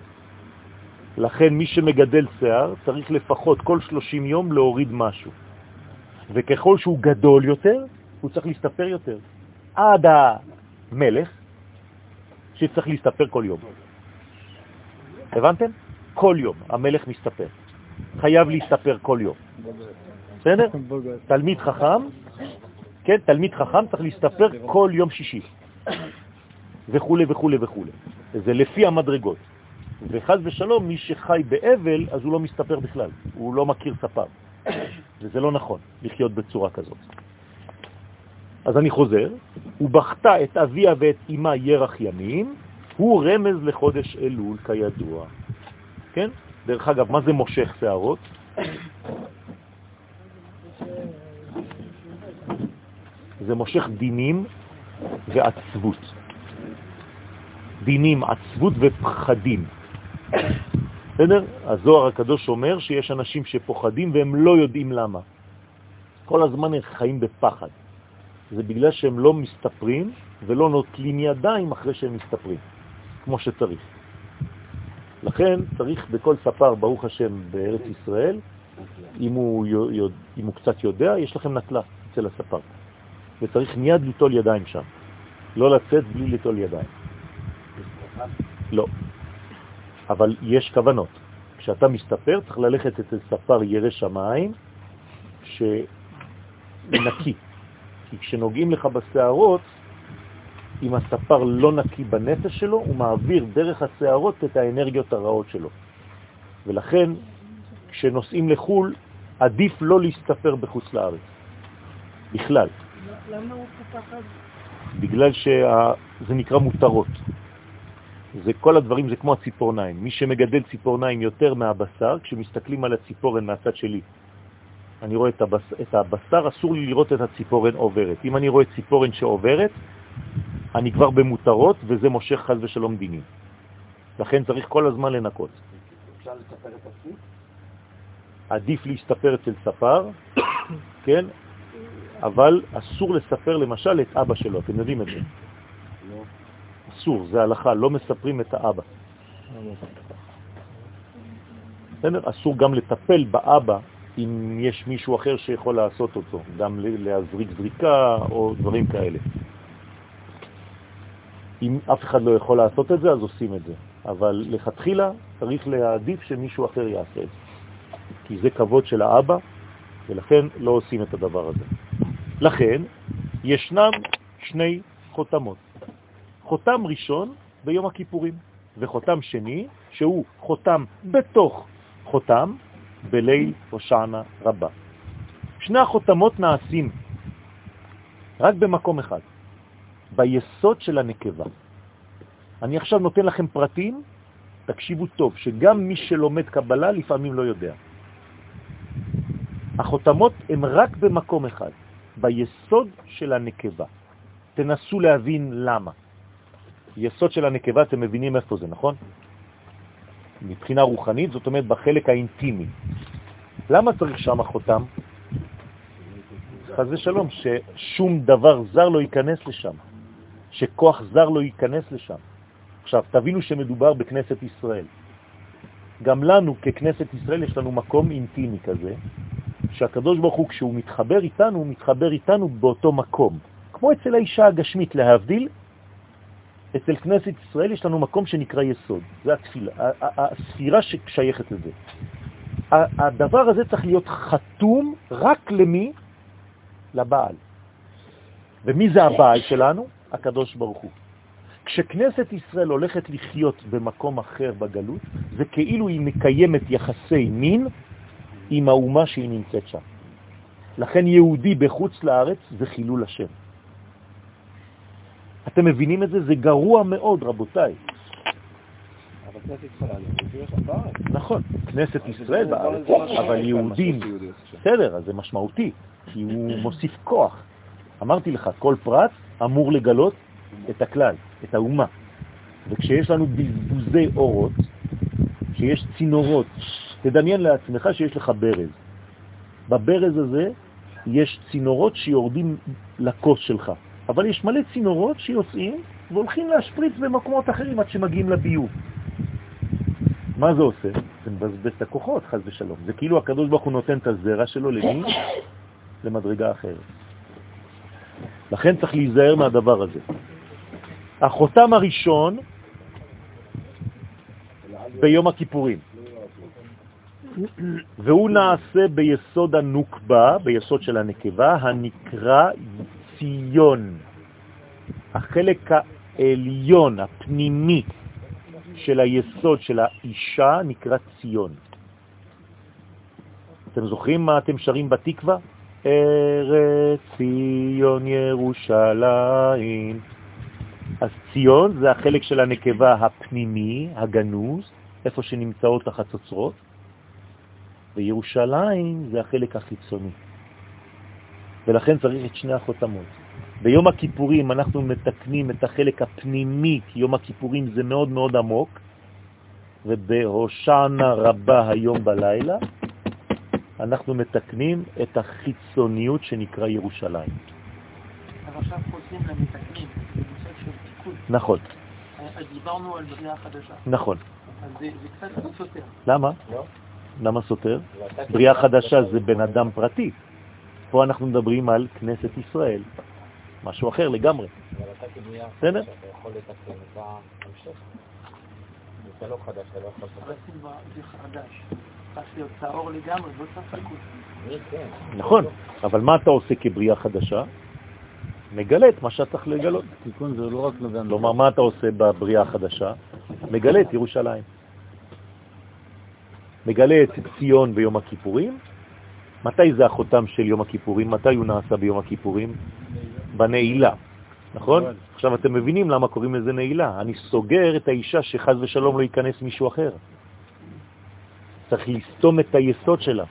לכן מי שמגדל שיער צריך לפחות כל 30 יום להוריד משהו. וככל שהוא גדול יותר, הוא צריך להסתפר יותר. עד המלך, שצריך להסתפר כל יום. הבנתם? כל יום המלך מסתפר. חייב להסתפר כל יום. בסדר? תלמיד חכם, כן, תלמיד חכם צריך להסתפר כל יום שישי. וכו' וכו' וכו'. זה לפי המדרגות. וחז ושלום, מי שחי באבל, אז הוא לא מסתפר בכלל, הוא לא מכיר ספר. וזה לא נכון לחיות בצורה כזאת. אז אני חוזר, הוא בכתה את אביה ואת אמא ירח ימים, הוא רמז לחודש אלול כידוע. כן? דרך אגב, מה זה מושך שערות? זה מושך דינים ועצבות. דינים, עצבות ופחדים. בסדר? הזוהר הקדוש אומר שיש אנשים שפוחדים והם לא יודעים למה. כל הזמן הם חיים בפחד. זה בגלל שהם לא מסתפרים ולא נוטלים ידיים אחרי שהם מסתפרים, כמו שצריך. לכן צריך בכל ספר, ברוך השם, בארץ ישראל, אם הוא, אם הוא קצת יודע, יש לכם נטלה אצל הספר. וצריך מיד ליטול ידיים שם. לא לצאת בלי ליטול ידיים. לא. אבל יש כוונות. כשאתה מסתפר, צריך ללכת אצל ספר ירא שמיים, שנקי. כי כשנוגעים לך בשערות, אם הספר לא נקי בנפש שלו, הוא מעביר דרך השערות את האנרגיות הרעות שלו. ולכן, כשנוסעים לחול, עדיף לא להסתפר בחוץ לארץ, בכלל. למה הוא פחד? בגלל שזה נקרא מותרות. זה כל הדברים, זה כמו הציפורניים. מי שמגדל ציפורניים יותר מהבשר, כשמסתכלים על הציפורן מהצד שלי, אני רואה את, הבס, את הבשר, אסור לי לראות את הציפורן עוברת. אם אני רואה ציפורן שעוברת, אני כבר במותרות, וזה מושך חז ושלום דינים. לכן צריך כל הזמן לנקות. אפשר לספר את עצמי? עדיף להסתפר אצל ספר, כן? אבל אסור לספר למשל את אבא שלו, אתם יודעים את זה. לא. אסור, זה הלכה, לא מספרים את האבא. בסדר? אסור גם לטפל באבא אם יש מישהו אחר שיכול לעשות אותו, גם להזריק זריקה או דברים כאלה. אם אף אחד לא יכול לעשות את זה, אז עושים את זה. אבל לכתחילה צריך להעדיף שמישהו אחר יעשה את זה. כי זה כבוד של האבא, ולכן לא עושים את הדבר הזה. לכן, ישנם שני חותמות. חותם ראשון ביום הכיפורים, וחותם שני, שהוא חותם בתוך חותם, בליל הושענא רבה. שני החותמות נעשים רק במקום אחד, ביסוד של הנקבה. אני עכשיו נותן לכם פרטים, תקשיבו טוב, שגם מי שלומד קבלה לפעמים לא יודע. החותמות הן רק במקום אחד, ביסוד של הנקבה. תנסו להבין למה. יסוד של הנקבה, אתם מבינים איפה זה, נכון? מבחינה רוחנית, זאת אומרת בחלק האינטימי. למה צריך שם חותם? חז ושלום, ששום דבר זר לא ייכנס לשם, שכוח זר לא ייכנס לשם. עכשיו, תבינו שמדובר בכנסת ישראל. גם לנו, ככנסת ישראל, יש לנו מקום אינטימי כזה, שהקדוש ברוך הוא, כשהוא מתחבר איתנו, הוא מתחבר איתנו באותו מקום. כמו אצל האישה הגשמית, להבדיל, אצל כנסת ישראל יש לנו מקום שנקרא יסוד, זה התפילה, הספירה ששייכת לזה. הדבר הזה צריך להיות חתום רק למי? לבעל. ומי זה הבעל שלנו? הקדוש ברוך הוא. כשכנסת ישראל הולכת לחיות במקום אחר בגלות, זה כאילו היא מקיימת יחסי מין עם האומה שהיא נמצאת שם. לכן יהודי בחוץ לארץ זה חילול השם. אתם מבינים את זה? זה גרוע מאוד, רבותיי. נכון, כנסת ישראל בארץ, אבל יהודים, בסדר, אז זה משמעותי, כי הוא מוסיף כוח. אמרתי לך, כל פרט אמור לגלות את הכלל, את האומה. וכשיש לנו בזבוזי אורות, שיש צינורות, תדמיין לעצמך שיש לך ברז. בברז הזה יש צינורות שיורדים לכוס שלך, אבל יש מלא צינורות שיוצאים והולכים להשפריץ במקומות אחרים עד שמגיעים לביוב. מה זה עושה? זה מבזבז את הכוחות, חז ושלום. זה כאילו הקדוש ברוך הוא נותן את הזרע שלו למי? למדרגה אחרת. לכן צריך להיזהר מהדבר הזה. החותם הראשון ביום הכיפורים, והוא נעשה ביסוד הנוקבה, ביסוד של הנקבה, הנקרא ציון. החלק העליון, הפנימי, של היסוד של האישה נקרא ציון. אתם זוכרים מה אתם שרים בתקווה? ארץ ציון ירושלים. אז ציון זה החלק של הנקבה הפנימי, הגנוז, איפה שנמצאות החצוצרות, וירושלים זה החלק החיצוני. ולכן צריך את שני החותמות. ביום הכיפורים אנחנו מתקנים את החלק הפנימי, כי יום הכיפורים זה מאוד מאוד עמוק, ובהושענה רבה היום בלילה אנחנו מתקנים את החיצוניות שנקרא ירושלים. אבל עכשיו חוזרים למתקנים, זה נושא של תיקון. נכון. אז דיברנו על בריאה חדשה. נכון. אז זה זה קצת סותר. למה? לא? למה סותר? בריאה חדשה זה בן אדם פרטי. פה אנחנו מדברים על כנסת ישראל, משהו אחר לגמרי. אבל אתה כבנייה, בסדר? אתה יכול לתקן את ההמשך. זה לא חדש, אתה לא יכול לתקן. זה חדש. צריך להיות טהור לגמרי, לא צריך תיקון. אני. נכון, אבל מה אתה עושה כבריאה חדשה? מגלה את מה שאתה צריך לגלות. תיקון זה לא רק. כלומר, מה אתה עושה בבריאה החדשה? מגלה את ירושלים. מגלה את ציון ביום הכיפורים. מתי זה החותם של יום הכיפורים? מתי הוא נעשה ביום הכיפורים? בנעילה, נכון? עכשיו אתם מבינים למה קוראים לזה נעילה. אני סוגר את האישה שחז ושלום לא ייכנס מישהו אחר. צריך לסתום את היסוד שלה.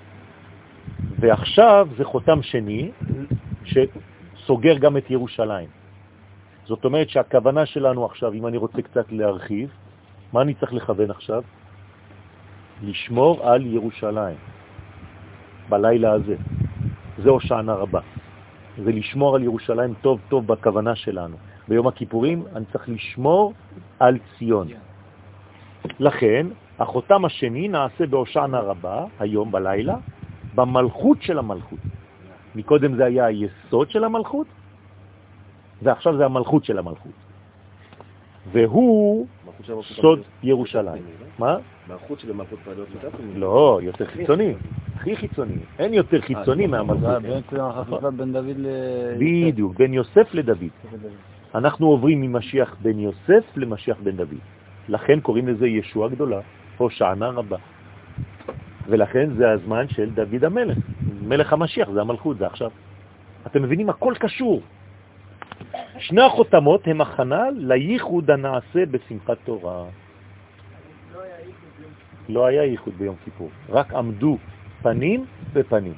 ועכשיו זה חותם שני שסוגר גם את ירושלים. זאת אומרת שהכוונה שלנו עכשיו, אם אני רוצה קצת להרחיב, מה אני צריך לכוון עכשיו? לשמור על ירושלים בלילה הזה. זה הושענא רבה. זה לשמור על ירושלים טוב טוב בכוונה שלנו. ביום הכיפורים אני צריך לשמור על ציון. לכן, החותם השני נעשה בהושענא רבה, היום בלילה, במלכות של המלכות. מקודם זה היה היסוד של המלכות, ועכשיו זה המלכות של המלכות. והוא סוד ירושלים. מה? מלכות של מלכות פרדות. לא, יותר חיצוני. הכי חיצוני. אין יותר חיצוני זה מהמלכות. בין דוד ל... בדיוק, בין יוסף לדוד. אנחנו עוברים ממשיח בן יוסף למשיח בן דוד. לכן קוראים לזה ישוע גדולה, הושענא רבה. ולכן זה הזמן של דוד המלך. מלך המשיח, זה המלכות, זה עכשיו. אתם מבינים? הכל קשור. שני החותמות הם הכנה לייחוד הנעשה בשמחת תורה. לא היה ייחוד ביום כיפור, רק עמדו פנים בפנים.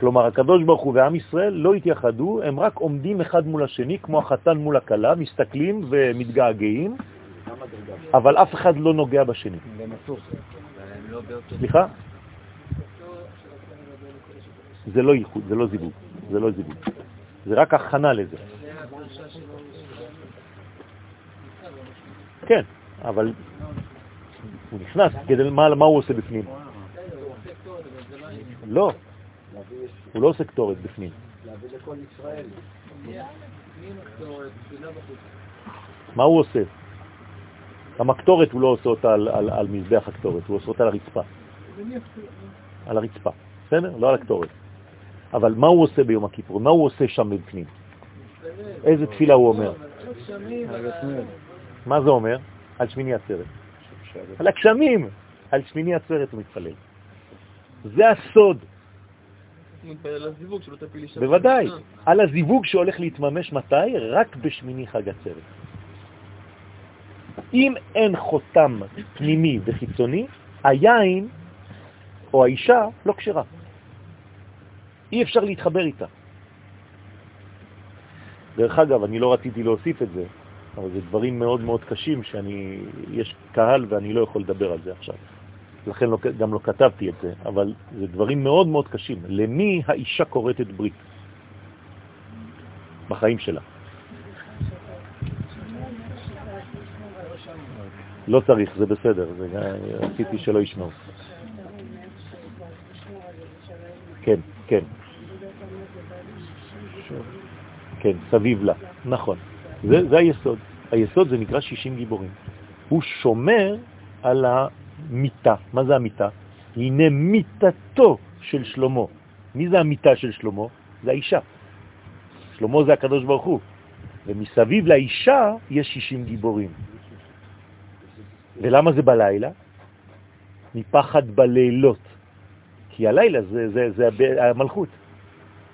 כלומר, הקדוש ברוך הוא ועם ישראל לא התייחדו, הם רק עומדים אחד מול השני, כמו החתן מול הכלה, מסתכלים ומתגעגעים, אבל אף אחד לא נוגע בשני. סליחה? זה לא ייחוד, זה לא זיווג. זה לא זיווג. זה רק הכנה לזה. כן, אבל הוא נכנס, כדי, מה, הוא עושה בפנים? לא, הוא לא עושה קטורת בפנים. מה הוא עושה? המקטורת הוא לא עושה אותה על, על, על מזבח הקטורת, הוא עושה אותה על הרצפה. על הרצפה, בסדר? לא על הקטורת. אבל מה הוא עושה ביום הכיפור? מה הוא עושה שם בפנים? איזה תפילה הוא אומר? מה זה אומר? על שמיני עצרת. על הגשמים, על שמיני עצרת הוא מתפלל. זה הסוד, הוא מתפלל על הזיווג. בוודאי. על שהולך להתממש מתי? רק בשמיני חג עצרת. אם אין חותם פנימי וחיצוני, היין או האישה לא כשרה. אי אפשר להתחבר איתה. דרך אגב, אני לא רציתי להוסיף את זה, אבל זה דברים מאוד מאוד קשים שאני, יש קהל ואני לא יכול לדבר על זה עכשיו. לכן לא, גם לא כתבתי את זה, אבל זה דברים מאוד מאוד קשים. למי האישה קוראת את ברית? בחיים שלה. לא צריך, זה בסדר, זה, רציתי שלא ישמעו. כן, כן. כן, סביב לה, נכון. זה, זה היסוד. היסוד זה נקרא 60 גיבורים. הוא שומר על המיטה. מה זה המיטה? הנה מיטתו של שלמה. מי זה המיטה של שלמה? זה האישה. שלמה זה הקדוש ברוך הוא. ומסביב לאישה יש 60 גיבורים. ולמה זה בלילה? מפחד בלילות. כי הלילה זה, זה, זה המלכות.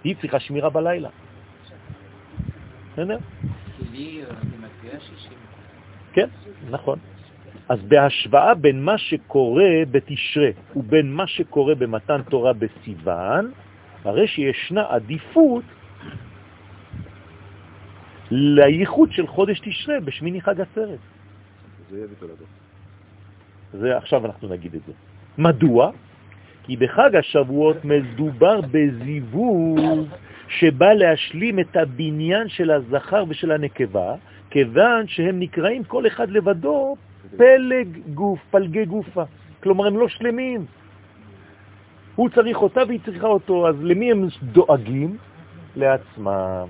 היא צריכה שמירה בלילה. בסדר? כן, נכון. אז בהשוואה בין מה שקורה בתשרה ובין מה שקורה במתן תורה בסיוון, הרי שישנה עדיפות לייחוד של חודש תשרה בשמיני חג עצרת. זה יהיה בתולדות. זה עכשיו אנחנו נגיד את זה. מדוע? כי בחג השבועות מדובר בזיווג שבא להשלים את הבניין של הזכר ושל הנקבה, כיוון שהם נקראים כל אחד לבדו פלג גוף, פלגי גופה. כלומר, הם לא שלמים. הוא צריך אותה והיא צריכה אותו, אז למי הם דואגים? לעצמם.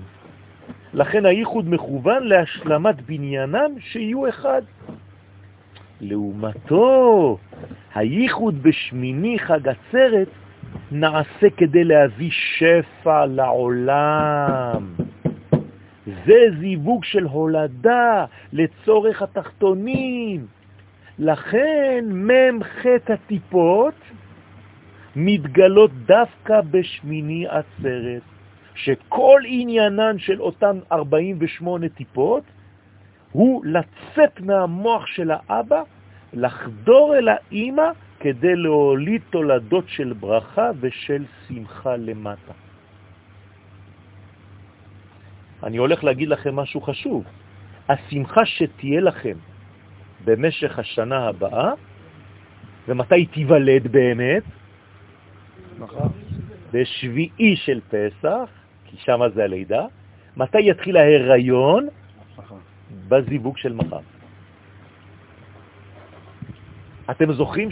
לכן הייחוד מכוון להשלמת בניינם שיהיו אחד. לעומתו, הייחוד בשמיני חג עצרת נעשה כדי להביא שפע לעולם. זה זיווג של הולדה לצורך התחתונים. לכן חטא הטיפות מתגלות דווקא בשמיני עצרת, שכל עניינן של אותן 48 טיפות הוא לצאת מהמוח של האבא, לחדור אל האימא כדי להוליד תולדות של ברכה ושל שמחה למטה. אני הולך להגיד לכם משהו חשוב. השמחה שתהיה לכם במשך השנה הבאה, ומתי תיוולד באמת? מחר. בשביעי של פסח, כי שם זה הלידה. מתי יתחיל ההיריון? מחר. בזיווג של מחר. אתם זוכרים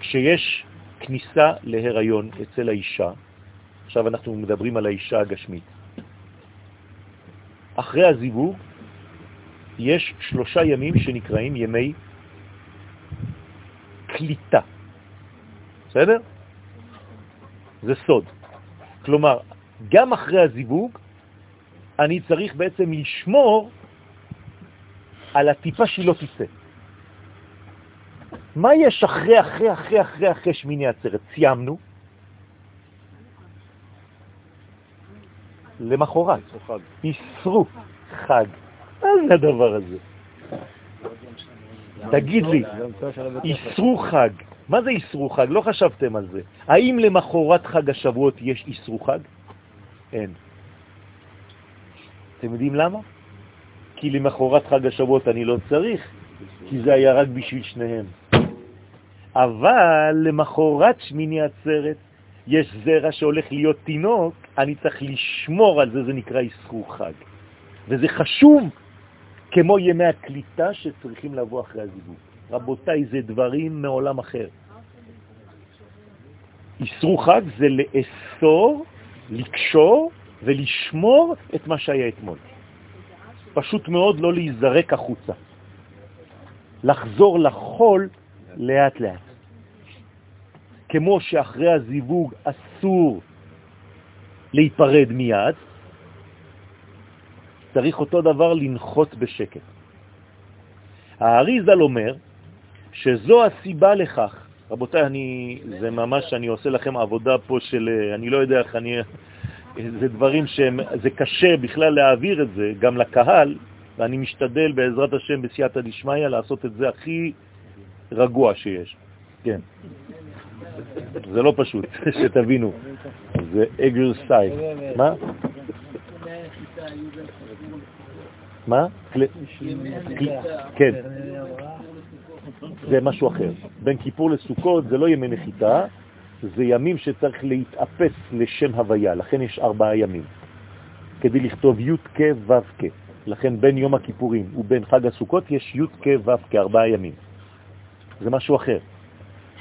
שכשיש כניסה להיריון אצל האישה, עכשיו אנחנו מדברים על האישה הגשמית, אחרי הזיווג יש שלושה ימים שנקראים ימי קליטה. בסדר? זה סוד. כלומר, גם אחרי הזיווג אני צריך בעצם לשמור על הטיפה שהיא לא תצא. מה יש אחרי, אחרי, אחרי, אחרי, אחרי שמיני עצרת? סיימנו. למחרת. יסרו חג. מה זה הדבר הזה? תגיד לי, יסרו חג. מה זה יסרו חג? לא חשבתם על זה. האם למחרת חג השבועות יש יסרו חג? אין. אתם יודעים למה? כי למחרת חג השבועות אני לא צריך, כי זה היה רק בשביל שניהם. אבל למחרת שמיני עצרת יש זרע שהולך להיות תינוק, אני צריך לשמור על זה, זה נקרא איסור חג. וזה חשוב כמו ימי הקליטה שצריכים לבוא אחרי הזיווג. רבותיי, זה דברים מעולם אחר. איסור חג זה לאסור, לקשור ולשמור את מה שהיה אתמול. פשוט מאוד לא להיזרק החוצה. לחזור לחול לאט לאט. כמו שאחרי הזיווג אסור להיפרד מיד, צריך אותו דבר לנחות בשקט. האריזל אומר שזו הסיבה לכך. רבותיי, אני, זה ממש, אני עושה לכם עבודה פה של, אני לא יודע איך אני, זה דברים שהם, זה קשה בכלל להעביר את זה גם לקהל, ואני משתדל בעזרת השם בסייעתא דשמיא לעשות את זה הכי רגוע שיש. כן. זה לא פשוט, שתבינו. זה אגר סטייל. מה? מה? כן. זה משהו אחר. בין כיפור לסוכות זה לא ימי נחיתה, זה ימים שצריך להתאפס לשם הוויה, לכן יש ארבעה ימים. כדי לכתוב י' כ' ו' כ'. לכן בין יום הכיפורים ובין חג הסוכות יש י' כ' ו' כ', ארבעה ימים. זה משהו אחר.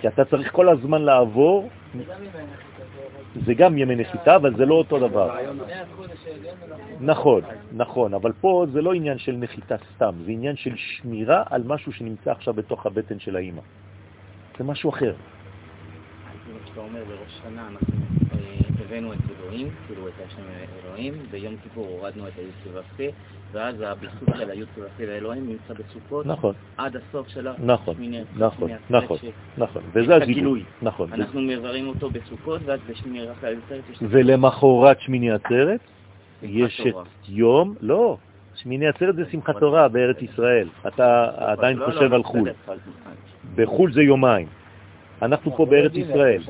כי אתה צריך כל הזמן לעבור, זה גם ימי נחיתה, אבל זה לא אותו דבר. נכון, נכון, אבל פה זה לא עניין של נחיתה סתם, זה עניין של שמירה על משהו שנמצא עכשיו בתוך הבטן של האימא. זה משהו אחר. כשאתה אומר בראש שנה אנחנו הבאנו את אלוהים, כאילו את השם אלוהים, ביום כיפור הורדנו את הי"ק ו"ק, ואז הביסוס של הי"ק ו"ק לאלוהים נמצא בסוכות, נכון, עד הסוף של נכון, השמיני נכון, נכון, עצרת נכון, ש- וזה. הגילוי. נכון. אנחנו מבררים אותו בסוכות, ואז בשמיני רק העצרת יש ולמחרת שמיני עצרת יש. את יום, לא, שמיני עצרת זה שמחת תורה בארץ ישראל. אתה עדיין לא, חושב לא, על חו"ל. בחו"ל זה יומיים. אנחנו פה בארץ ישראל.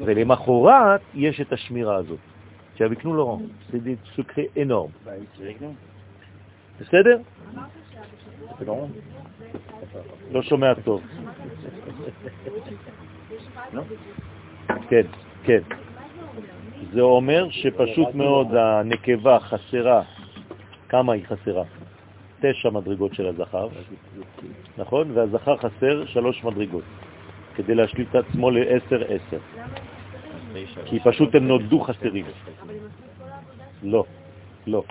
ולמחרת יש את השמירה הזאת. שהביקנו לו, זה סוקרי אנורם. בסדר? לא שומע טוב. כן, כן. זה אומר שפשוט מאוד הנקבה חסרה, כמה היא חסרה? תשע מדרגות של הזכר, נכון? והזכר חסר שלוש מדרגות, כדי להשליט את עצמו לעשר עשר. כי פשוט הם נולדו חסרים. לא, לא.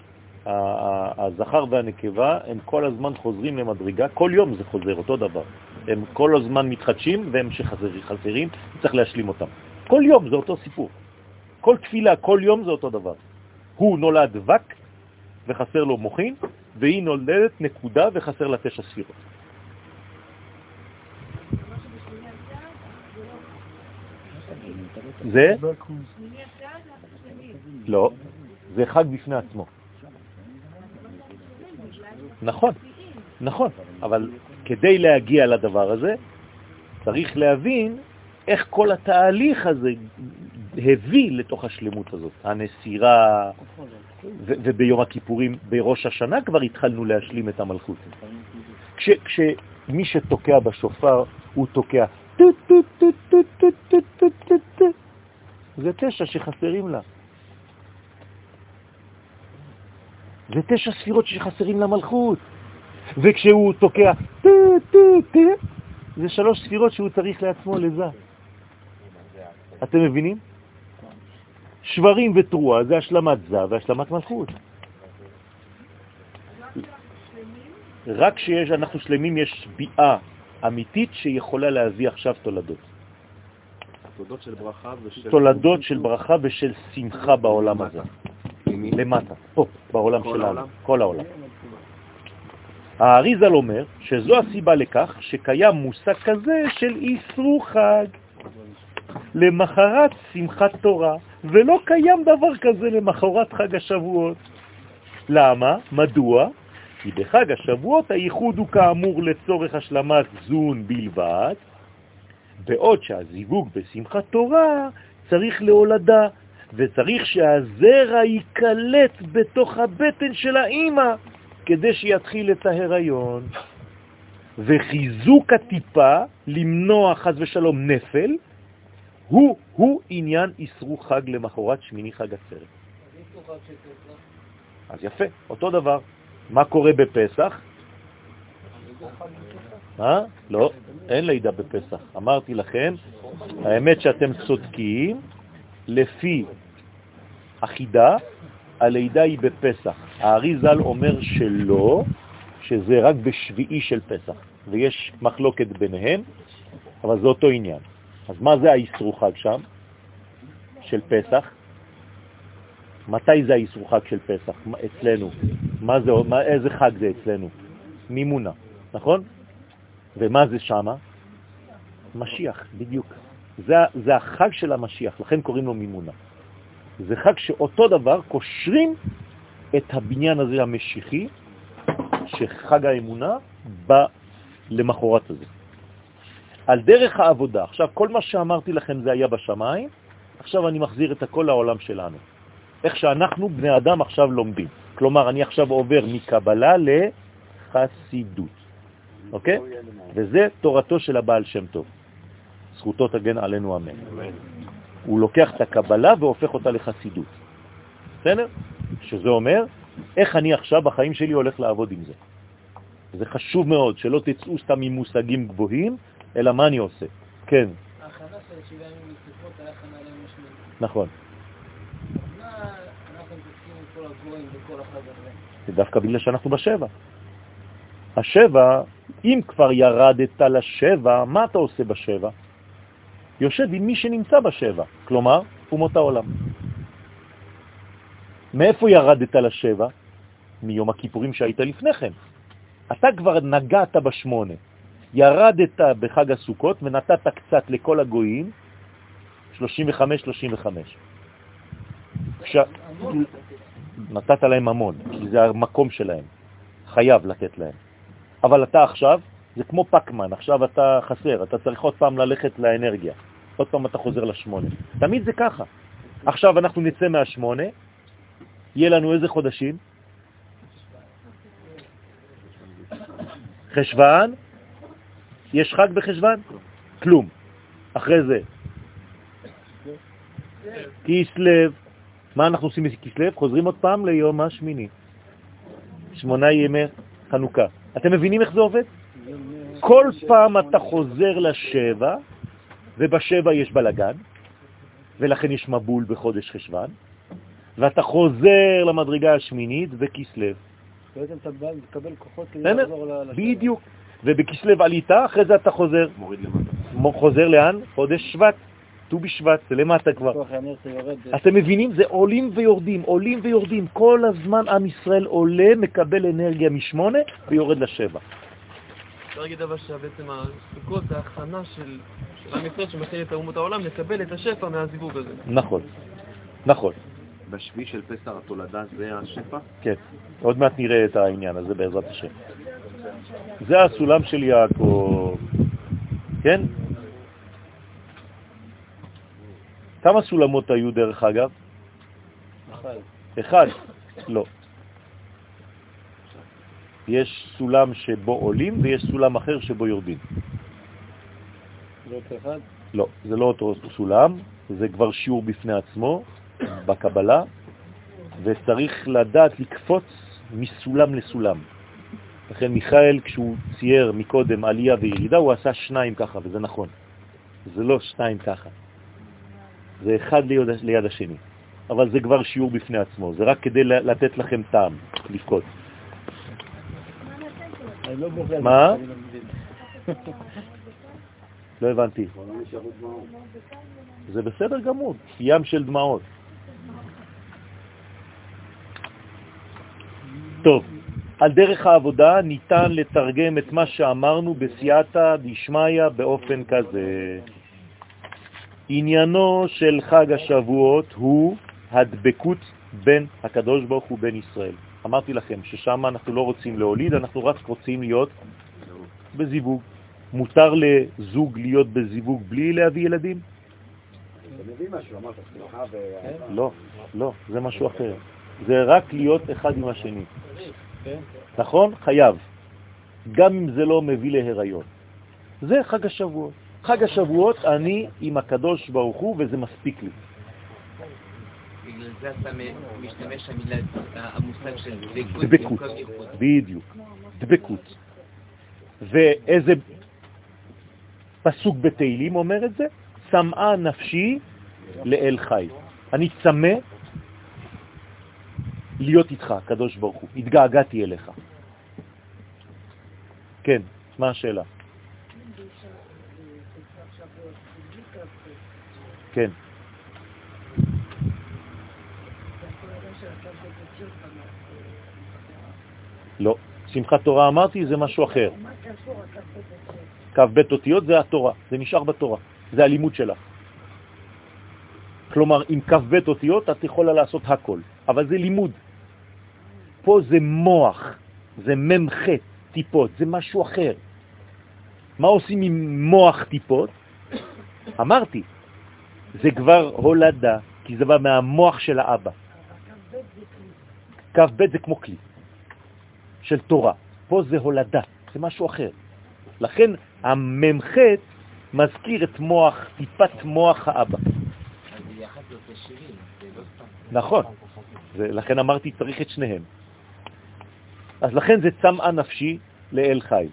הזכר והנקבה הם כל הזמן חוזרים למדרגה, כל יום זה חוזר, אותו דבר. הם כל הזמן מתחדשים והם שחסרים, צריך להשלים אותם. כל יום זה אותו סיפור. כל תפילה, כל יום זה אותו דבר. הוא נולד וק וחסר לו מוחין, והיא נולדת נקודה וחסר לה תשע ספירות. זה? לא, זה חג בפני עצמו. נכון, נכון, אבל כדי להגיע לדבר הזה, צריך להבין איך כל התהליך הזה הביא לתוך השלמות הזאת, הנסירה, וביום הכיפורים, בראש השנה כבר התחלנו להשלים את המלכות. כשמי שתוקע בשופר, הוא תוקע טו טו טו טו טו טו זה תשע שחסרים לה. זה תשע ספירות שחסרים למלכות. וכשהוא תוקע טו טו טו, זה שלוש ספירות שהוא צריך לעצמו לזה. אתם מבינים? שברים ותרועה זה השלמת זה והשלמת מלכות. רק כשיש, אנחנו שלמים, יש ביאה אמיתית שיכולה להביא עכשיו תולדות. תולדות של ברכה ושל... תולדות של ברכה ושל שמחה בעולם הזה. למטה, פה, בעולם שלנו? כל העולם. האריזל אומר שזו הסיבה לכך שקיים מושג כזה של איסרו חג למחרת שמחת תורה, ולא קיים דבר כזה למחרת חג השבועות. למה? מדוע? כי בחג השבועות הייחוד הוא כאמור לצורך השלמת זון בלבד, בעוד שהזיווג בשמחת תורה צריך להולדה, וצריך שהזרע ייקלט בתוך הבטן של האימא כדי שיתחיל את ההיריון. וחיזוק הטיפה, למנוע חז ושלום נפל, הוא, הוא עניין איסרו חג למחרת שמיני חג עצרת. אז יפה, אותו דבר. מה קורה בפסח? אה? לא, אין לידה בפסח. אמרתי לכם, האמת שאתם צודקים, לפי החידה, הלידה היא בפסח. הארי ז"ל אומר שלא, שזה רק בשביעי של פסח, ויש מחלוקת ביניהם, אבל זה אותו עניין. אז מה זה האיסרו חג שם, של פסח? מתי זה האיסרו חג של פסח אצלנו? מה זה, מה, איזה חג זה אצלנו? מימונה, נכון? ומה זה שמה? משיח, בדיוק. זה, זה החג של המשיח, לכן קוראים לו מימונה. זה חג שאותו דבר קושרים את הבניין הזה המשיחי, שחג האמונה בא למחורת הזה. על דרך העבודה, עכשיו כל מה שאמרתי לכם זה היה בשמיים, עכשיו אני מחזיר את הכל לעולם שלנו. איך שאנחנו בני אדם עכשיו לומדים. כלומר, אני עכשיו עובר מקבלה לחסידות, אוקיי? וזה תורתו של הבעל שם טוב. זכותו תגן עלינו אמן. הוא לוקח את הקבלה והופך אותה לחסידות. בסדר? שזה אומר, איך אני עכשיו בחיים שלי הולך לעבוד עם זה. זה חשוב מאוד, שלא תצאו סתם עם מושגים גבוהים, אלא מה אני עושה. כן. ההכנה של שבעה ימים לספרות היה הכנה ליום השמיני. נכון. מה אנחנו מתעסקים עם כל הגויים וכל החג הזה? זה דווקא בגלל שאנחנו בשבע. השבע, אם כבר ירדת לשבע, מה אתה עושה בשבע? יושב עם מי שנמצא בשבע, כלומר, אומות העולם. מאיפה ירדת לשבע? מיום הכיפורים שהיית לפני כן. אתה כבר נגעת בשמונה. ירדת בחג הסוכות ונתת קצת לכל הגויים, 35-35. כש... נתת להם המון, כי זה המקום שלהם, חייב לתת להם. אבל אתה עכשיו, זה כמו פקמן, עכשיו אתה חסר, אתה צריך עוד פעם ללכת לאנרגיה. עוד פעם אתה חוזר לשמונה. תמיד זה ככה. עכשיו אנחנו נצא מהשמונה, יהיה לנו איזה חודשים? חשבן, יש חג בחשבן? כלום. אחרי זה, כיסלב, מה אנחנו עושים בכיסלב? חוזרים עוד פעם ליום השמיני. שמונה ימי חנוכה. אתם מבינים איך זה עובד? כל פעם אתה חוזר לשבע, ובשבע יש בלגן, ולכן יש מבול בחודש חשבן, ואתה חוזר למדרגה השמינית וכיסלב. בעצם אתה בא לקבל כוחות כדי? לחזור לשבע. בדיוק. ובכיסלב עלית, אחרי זה אתה חוזר. מוריד למטה. חוזר לאן? חודש שבט, ט"ו בשבט, זה למטה כבר. אתם מבינים? זה עולים ויורדים, עולים ויורדים. כל הזמן עם ישראל עולה, מקבל אנרגיה משמונה ויורד לשבע. אפשר להגיד אבל שבעצם הסוכות זה הכנה של עם ישראל שמכין את אומות העולם לקבל את השפע מהזיווג הזה. נכון, נכון, בשביעי של פסח התולדה זה השפע? כן. עוד מעט נראה את העניין הזה בעזרת השם. זה הסולם של יעקב, כן? כמה סולמות היו דרך אגב? אחד. אחד? לא. יש סולם שבו עולים ויש סולם אחר שבו יורדים. זה אותו אחד? לא, זה לא אותו סולם, זה כבר שיעור בפני עצמו בקבלה, וצריך לדעת לקפוץ מסולם לסולם. לכן מיכאל, כשהוא צייר מקודם עלייה וירידה, הוא עשה שניים ככה, וזה נכון. זה לא שניים ככה. זה אחד ליד, ליד השני. אבל זה כבר שיעור בפני עצמו, זה רק כדי לתת לכם טעם, לבכות. מה? לא הבנתי. זה בסדר גמור, ים של דמעות. טוב, על דרך העבודה ניתן לתרגם את מה שאמרנו בסייעתא דשמיא באופן כזה. עניינו של חג השבועות הוא הדבקות בין הקדוש ברוך הוא בין ישראל. אמרתי לכם ששם אנחנו לא רוצים להוליד, אנחנו רק רוצים להיות בזיווג. מותר לזוג להיות בזיווג בלי להביא ילדים? ואהבה. לא, לא, זה משהו אחר. זה רק להיות אחד עם השני. נכון? חייב. גם אם זה לא מביא להיריון. זה חג השבועות. חג השבועות אני עם הקדוש ברוך הוא וזה מספיק לי. בגלל זה אתה משתמש המושג של דבקות. בדיוק, דבקות. ואיזה פסוק בתהילים אומר את זה? צמאה נפשי לאל חי. אני צמא להיות איתך, הקדוש ברוך הוא. התגעגעתי אליך. כן, מה השאלה? כן. לא. שמחת תורה אמרתי, זה משהו אחר. כ"ב אותיות זה התורה, זה נשאר בתורה, זה הלימוד שלך. כלומר, עם כ"ב אותיות את יכולה לעשות הכל, אבל זה לימוד. פה זה מוח, זה ממח טיפות, זה משהו אחר. מה עושים עם מוח טיפות? אמרתי, זה כבר הולדה, כי זה בא מהמוח של האבא. כ"ב זה כמו כלי של תורה, פה זה הולדה, זה משהו אחר. לכן המ"ח מזכיר את מוח, טיפת מוח האבא. ביחד זה. נכון, ולכן אמרתי צריך את שניהם. אז לכן זה צמאה נפשי לאל חי,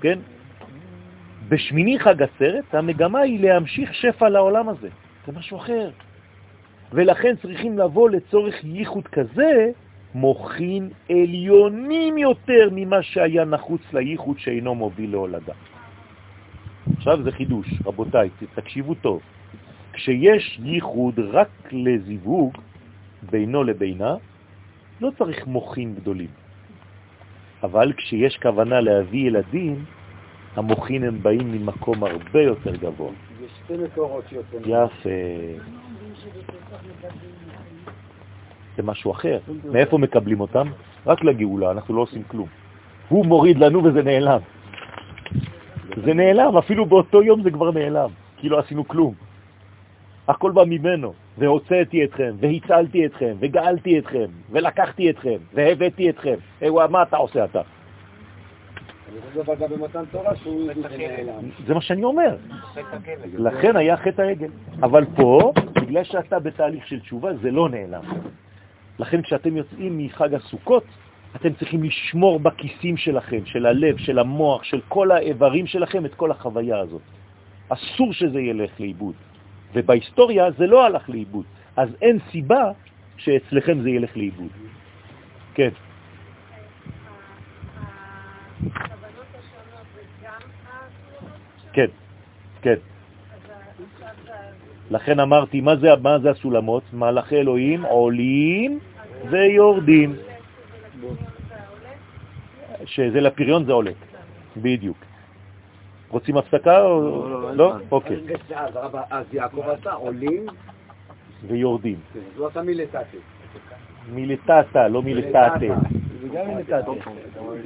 כן? בשמיני חג הסרט המגמה היא להמשיך שפע לעולם הזה, זה משהו אחר. ולכן צריכים לבוא לצורך ייחוד כזה מוכין עליונים יותר ממה שהיה נחוץ לייחוד שאינו מוביל להולדה. עכשיו זה חידוש, רבותיי, תקשיבו טוב. כשיש ייחוד רק לזיווג בינו לבינה, לא צריך מוכין גדולים. אבל כשיש כוונה להביא ילדים, המוכין הם באים ממקום הרבה יותר גבוה. זה שתי מקורות שיוצאים. יפה. זה משהו אחר. מאיפה מקבלים אותם? רק לגאולה, אנחנו לא עושים כלום. הוא מוריד לנו וזה נעלם. זה נעלם, אפילו באותו יום זה כבר נעלם, כי לא עשינו כלום. הכל בא ממנו, והוצאתי אתכם, והצלתי אתכם, וגאלתי אתכם, ולקחתי אתכם, והבאתי אתכם. מה אתה עושה אתה? אני חושב אבל גם במתן תורה שהוא נעלם. זה מה שאני אומר. לכן היה חטא העגל. אבל פה, בגלל שאתה בתהליך של תשובה, זה לא נעלם. לכן כשאתם יוצאים מחג הסוכות, אתם צריכים לשמור בכיסים שלכם, של הלב, של המוח, של כל האיברים שלכם, את כל החוויה הזאת. אסור שזה ילך לאיבוד. ובהיסטוריה זה לא הלך לאיבוד. אז אין סיבה שאצלכם זה ילך לאיבוד. כן. הכוונות השונות זה גם הסורות כן, כן. לכן אמרתי, מה זה, מה זה הסולמות? מלאכי אלוהים עולים ויורדים. שזה לפריון זה עולה, בדיוק. רוצים הפסקה או לא? אוקיי. אז רבא, אז יעקב עשה עולים, ויורדים. לא עשה מילתתי. מילטטה, לא מילטטה. זה גם הנה תתה.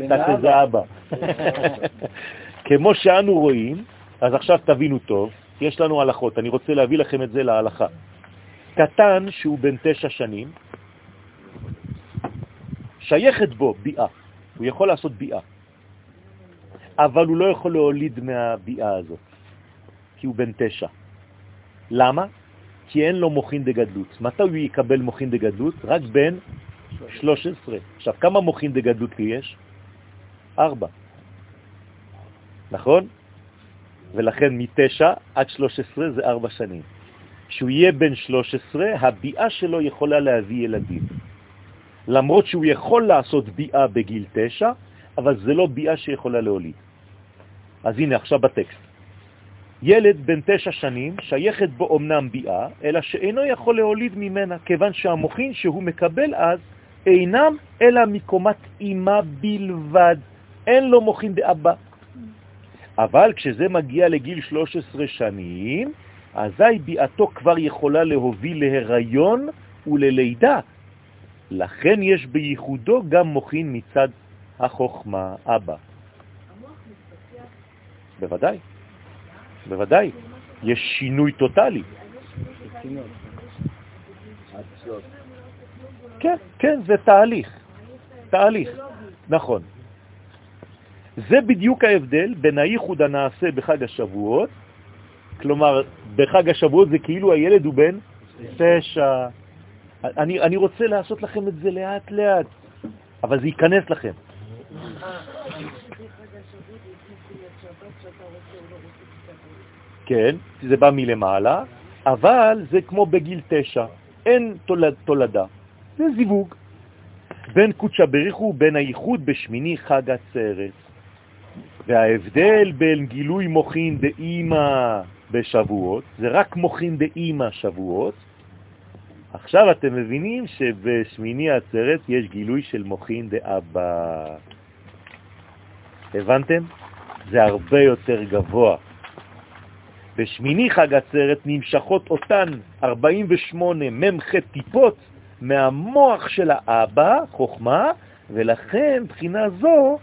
תתה זה אבא. כמו שאנו רואים, אז עכשיו תבינו טוב, יש לנו הלכות, אני רוצה להביא לכם את זה להלכה. קטן שהוא בן תשע שנים, שייכת בו ביאה, הוא יכול לעשות ביאה, אבל הוא לא יכול להוליד מהביאה הזאת, כי הוא בן תשע. למה? כי אין לו מוכין דגדלות. מתי הוא יקבל מוכין דגדלות? רק בן 13. עכשיו, כמה מוכין דגדלות יש? ארבע. נכון? ולכן מתשע עד 13 זה ארבע שנים. כשהוא יהיה בן 13, הביאה שלו יכולה להביא ילדים. למרות שהוא יכול לעשות ביאה בגיל תשע, אבל זה לא ביאה שיכולה להוליד. אז הנה, עכשיו בטקסט. ילד בן תשע שנים שייכת בו אמנם ביאה, אלא שאינו יכול להוליד ממנה, כיוון שהמוכין שהוא מקבל אז אינם אלא מקומת אימה בלבד. אין לו מוכין דאבא. אבל כשזה מגיע לגיל 13 שנים, אזי ביאתו כבר יכולה להוביל להיריון וללידה. לכן יש בייחודו גם מוכין מצד החוכמה, אבא. בוודאי, בוודאי. יש שינוי טוטלי. כן, כן, זה תהליך. תהליך, נכון. זה בדיוק ההבדל בין הייחוד הנעשה בחג השבועות כלומר, בחג השבועות זה כאילו הילד הוא בן תשע. אני, אני רוצה לעשות לכם את זה לאט לאט, אבל זה ייכנס לכם. כן, זה בא מלמעלה, אבל זה כמו בגיל תשע, אין תולד, תולדה, זה זיווג. בין קודשא בריחו ובין הייחוד בשמיני חג עצרת. וההבדל בין גילוי מוכין דאימא בשבועות, זה רק מוכין דאימא שבועות. עכשיו אתם מבינים שבשמיני עצרת יש גילוי של מוכין דאבא. הבנתם? זה הרבה יותר גבוה. בשמיני חג עצרת נמשכות אותן 48 ממח טיפות מהמוח של האבא, חוכמה, ולכן בחינה זו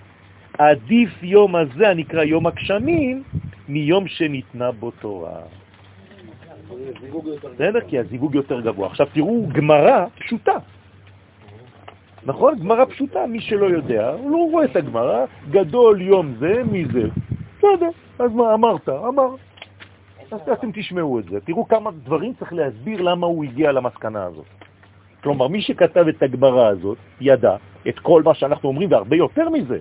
עדיף יום הזה, הנקרא יום הגשמים, מיום שניתנה בו תורה. בסדר? כי הזיווג יותר גבוה. עכשיו תראו גמרה פשוטה. נכון? גמרה פשוטה, מי שלא יודע, הוא לא רואה את הגמרה, גדול יום זה, מי זה? בסדר, אז מה אמרת? אמר. אז אתם תשמעו את זה. תראו כמה דברים צריך להסביר למה הוא הגיע למסקנה הזאת. כלומר, מי שכתב את הגמרה הזאת ידע את כל מה שאנחנו אומרים והרבה יותר מזה.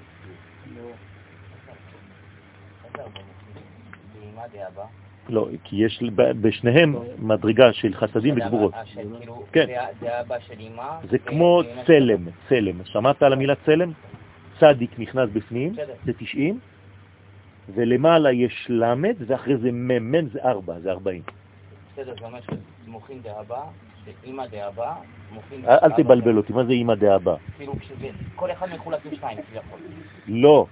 לא, כי יש בשניהם מדרגה של חסדים וגבורות. כאילו, כן. זה כמו צלם, צלם. שמעת על המילה צלם? צדיק נכנס בפנים, זה 90, ולמעלה יש למד, ואחרי זה ממן זה 4, זה 40. בסדר, זה אומר שמוכין דאבא, שאמא דאבא, מוכין... אל תבלבל אותי, מה זה אמא דאבא? כאילו, כל אחד מחולק לשתיים, כביכול. לא,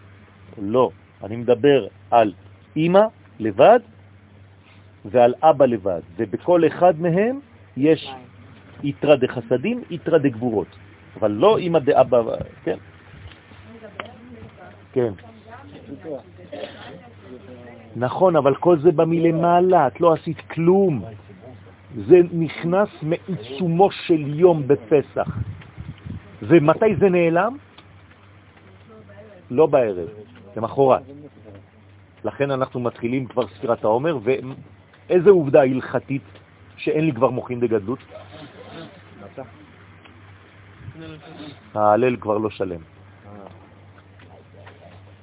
לא. אני מדבר על אמא לבד ועל אבא לבד, ובכל אחד מהם יש יתרה דחסדים, יתרה דגבורות, אבל לא אמא דאבא, כן? כן. נכון, אבל כל זה בא מלמעלה, את לא עשית כלום. זה נכנס מעיצומו של יום בפסח. ומתי זה נעלם? לא בערב, זה מחרת. לכן אנחנו מתחילים כבר ספירת העומר, ואיזה עובדה הלכתית שאין לי כבר מוכין דגדלות? ההלל כבר לא שלם.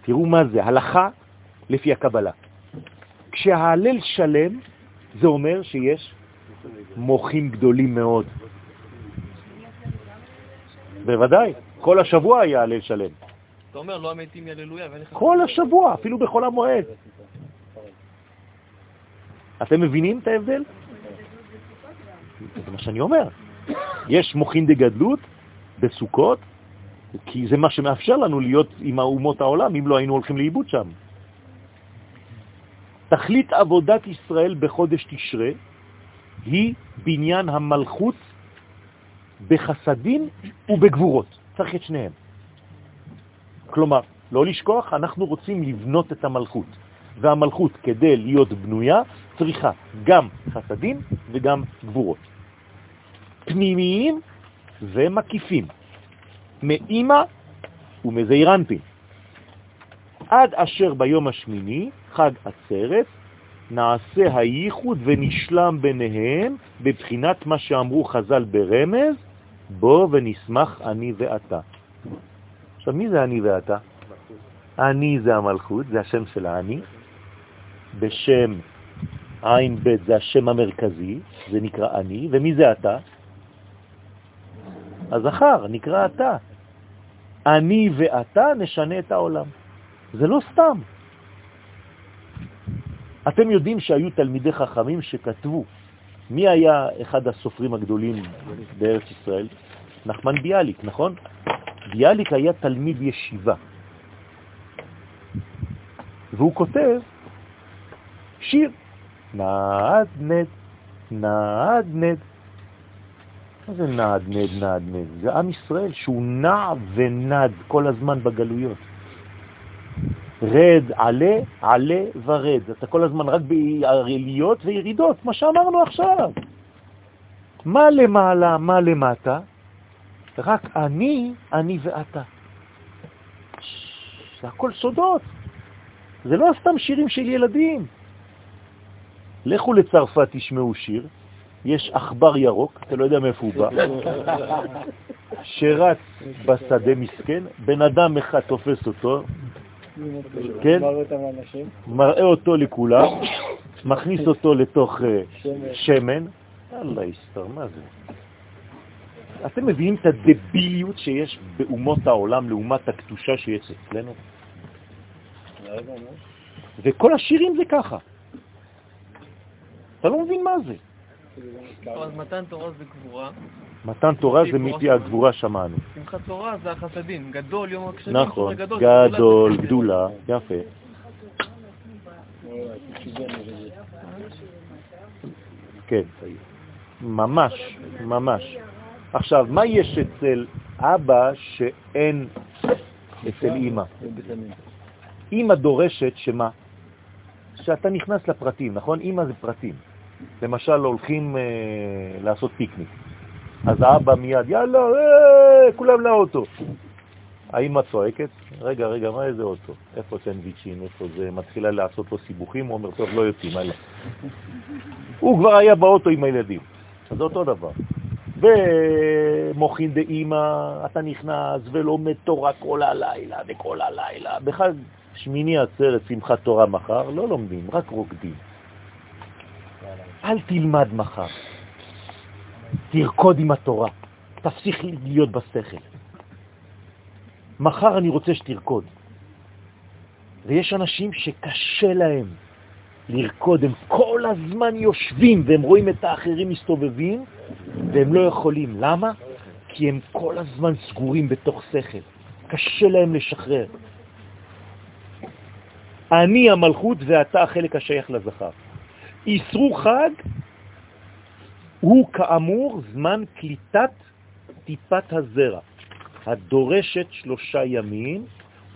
תראו מה זה, הלכה לפי הקבלה. כשההלל שלם, זה אומר שיש מוחים גדולים מאוד. בוודאי, כל השבוע היה הלל שלם. אתה אומר, לא המתים יללויה, ואין לך... כל השבוע, אפילו בכל המועד. אתם מבינים את ההבדל? זה מה שאני אומר. יש מוכין דגדלות בסוכות, כי זה מה שמאפשר לנו להיות עם האומות העולם, אם לא היינו הולכים לאיבוד שם. תכלית עבודת ישראל בחודש תשרה היא בניין המלכות בחסדים ובגבורות. צריך את שניהם. כלומר, לא לשכוח, אנחנו רוצים לבנות את המלכות. והמלכות, כדי להיות בנויה, צריכה גם חסדים וגם גבורות. פנימיים ומקיפים, מאימא ומזעירנפין. עד אשר ביום השמיני, חג עצרת, נעשה הייחוד ונשלם ביניהם בבחינת מה שאמרו חז"ל ברמז, בוא ונשמח אני ואתה. עכשיו, מי זה אני ואתה? אני זה המלכות, זה השם של האני. בשם עין ב' זה השם המרכזי, זה נקרא אני, ומי זה אתה? הזכר, נקרא אתה. אני ואתה נשנה את העולם. זה לא סתם. אתם יודעים שהיו תלמידי חכמים שכתבו, מי היה אחד הסופרים הגדולים בארץ ישראל? נחמן ביאליק, נכון? ביאליק היה תלמיד ישיבה, והוא כותב שיר, נעדנד, נעדנד. מה זה נעדנד, נעדנד? זה עם ישראל שהוא נע ונד כל הזמן בגלויות. רד, עלה, עלה ורד. אתה כל הזמן רק בעליות וירידות, מה שאמרנו עכשיו. מה למעלה, מה למטה? רק אני, אני ואתה. זה הכל סודות. זה לא סתם שירים של ילדים. לכו לצרפת תשמעו שיר, יש עכבר ירוק, אתה לא יודע מאיפה הוא בא, שרץ בשדה מסכן, בן אדם אחד תופס אותו, כן, מראה אותו לכולם, מכניס אותו לתוך אה, שמן, אללה יסתר, מה זה? אתם מביאים את הדביליות שיש באומות העולם לעומת הקדושה שיש אצלנו? וכל השירים זה ככה. אתה לא מבין מה זה. אז מתן תורה זה גבורה. מתן תורה זה מפי הגבורה שמענו. שמחת תורה זה החסדים. גדול, יום הקשבים. נכון, גדול, גדולה, יפה. כן, ממש, ממש. עכשיו, מה יש אצל אבא שאין אצל אמא? אמא דורשת שמה? שאתה נכנס לפרטים, נכון? אמא זה פרטים. למשל, הולכים אה, לעשות פיקניק. אז האבא מיד, יאללה, אה, כולם לאוטו. האמא צועקת, רגע, רגע, מה איזה אוטו? איפה סנדוויצ'ים, איפה זה? מתחילה לעשות לו סיבוכים, הוא אומר, טוב, לא יוצאים, הלאה. הוא כבר היה באוטו עם הילדים. אז זה אותו דבר. ומוכין דאמא, אתה נכנס ולומד תורה כל הלילה וכל הלילה. בחג שמיני עצרת שמחת תורה מחר, לא לומדים, רק רוקדים. אל תלמד מחר, תרקוד עם התורה, תפסיק להיות בשכל. מחר אני רוצה שתרקוד. ויש אנשים שקשה להם לרקוד, הם כל הזמן יושבים והם רואים את האחרים מסתובבים והם לא יכולים. למה? כי הם כל הזמן סגורים בתוך שכל. קשה להם לשחרר. אני המלכות ואתה החלק השייך לזכר. איסרו חג הוא כאמור זמן קליטת טיפת הזרע, הדורשת שלושה ימים,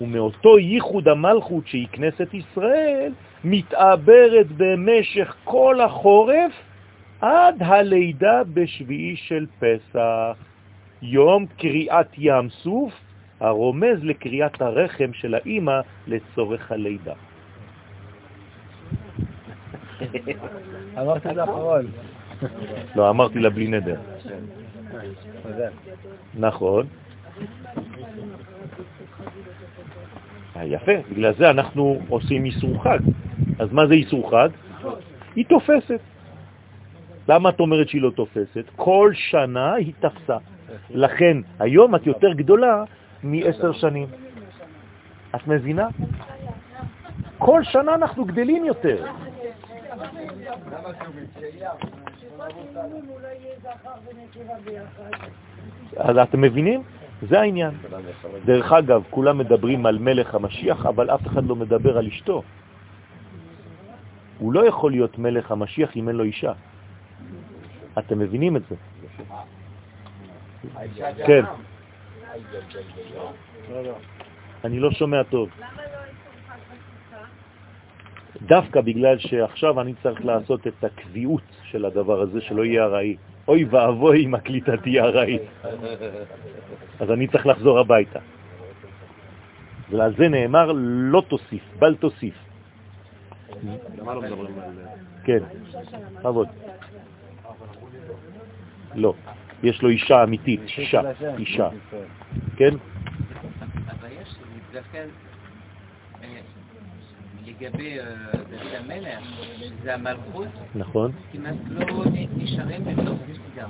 ומאותו ייחוד המלכות שהיא כנסת ישראל, מתעברת במשך כל החורף עד הלידה בשביעי של פסח, יום קריאת ים סוף, הרומז לקריאת הרחם של האימא לצורך הלידה. אמרת את האחרון. לא, אמרתי לה בלי נדר. נכון. אה, יפה, בגלל זה אנחנו עושים איסור חג. אז מה זה איסור חג? היא תופסת. למה את אומרת שהיא לא תופסת? כל שנה היא תפסה. לכן היום את יותר גדולה מעשר שנים. את מבינה? כל שנה אנחנו גדלים יותר. אז אתם מבינים? זה העניין. דרך אגב, כולם מדברים על מלך המשיח, אבל אף אחד לא מדבר על אשתו. הוא לא יכול להיות מלך המשיח אם אין לו אישה. אתם מבינים את זה? כן. אני לא שומע טוב. דווקא בגלל שעכשיו אני צריך לעשות את הקביעות של הדבר הזה, שלא יהיה הראי. אוי ואבוי אם הקליטה תהיה הראית. אז אני צריך לחזור הביתה. ועל זה נאמר לא תוסיף, בל תוסיף. לא. כן, עבוד. לא, יש לו אישה אמיתית, אישה, אישה. כן? אבל יש דווקא לגבי בית המלך, זה המלכות, נכון. כמעט לא נשארים בתוך גם.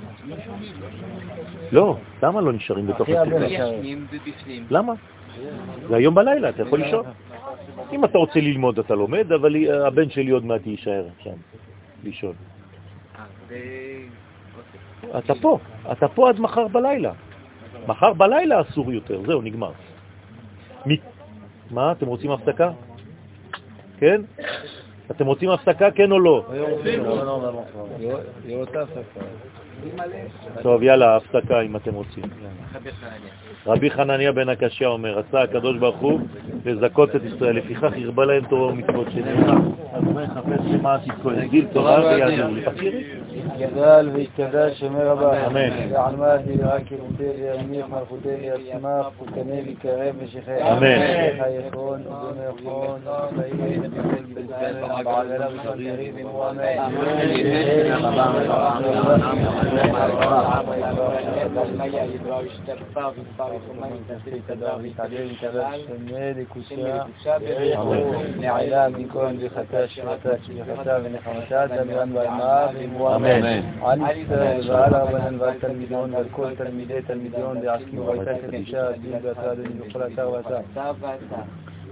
לא, למה לא נשארים בתוך ובפנים. למה? זה היום בלילה, אתה יכול לישון. אם אתה רוצה ללמוד אתה לומד, אבל הבן שלי עוד מעט יישאר שם, לישון. אתה פה, אתה פה עד מחר בלילה. מחר בלילה אסור יותר, זהו, נגמר. מה, אתם רוצים הפסקה? כן? אתם רוצים הפסקה, כן או לא? טוב, יאללה, הפסקה אם אתם רוצים. רבי חנניה בן הקשיא אומר, רצה הקדוש ברוך הוא לזכות את ישראל, לפיכך הרבה להם תורה ומצוות שנאמר. אז מה יחפש למען תזכור, גיל תורה ויעזור. جدال في جدال شمير آمين. يعني يا عمادي يا اكل ودير يا أمير مرفودير يا سماف وكنيبي كعيب شيخي امين حيكون ودون يكون سيد بالجنة بعد رب قريب وامين آمين. نعلام بكون بختاش وختاش بختاش بنحمتات بأنواع ما بموامين ואמרו אמן. על ישראל ועל הרבנן ועל תלמידון ועל כל תלמידי תלמידון דעסקים והייתה קדישה הדין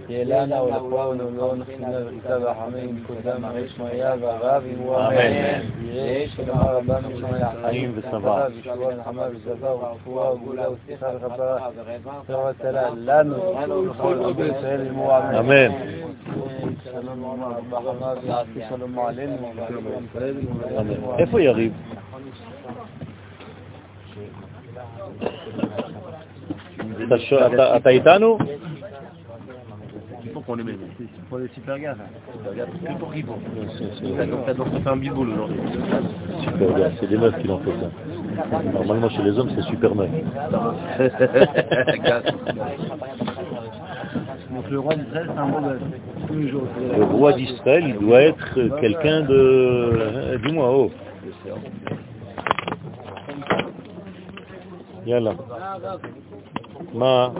תהילנה ולפה ולעולם נחסינה וריתה והחמים קודם הרי שמעיה והרב אמרו אמן. יש שלמה רבה משמעי החיים ושבע. וישועה ונחמה ושבע ורפואה וגאולה וסליחה וכפרה. תורה הצלה לנו ולכל עובד ישראל אמרו אמן. אמן. איפה יריב? אתה qu'on les met. C'est pour les super gaz. Super gaz, que pour Ribon. T'as fait un biboule aujourd'hui. Super gaz, c'est des meufs qui l'ont fait ça. Normalement chez les hommes, c'est super meuf. Donc le roi d'Israël, c'est un bon Le roi d'Israël, il doit être quelqu'un de... Euh, Dis-moi, oh. Yallah. Ma...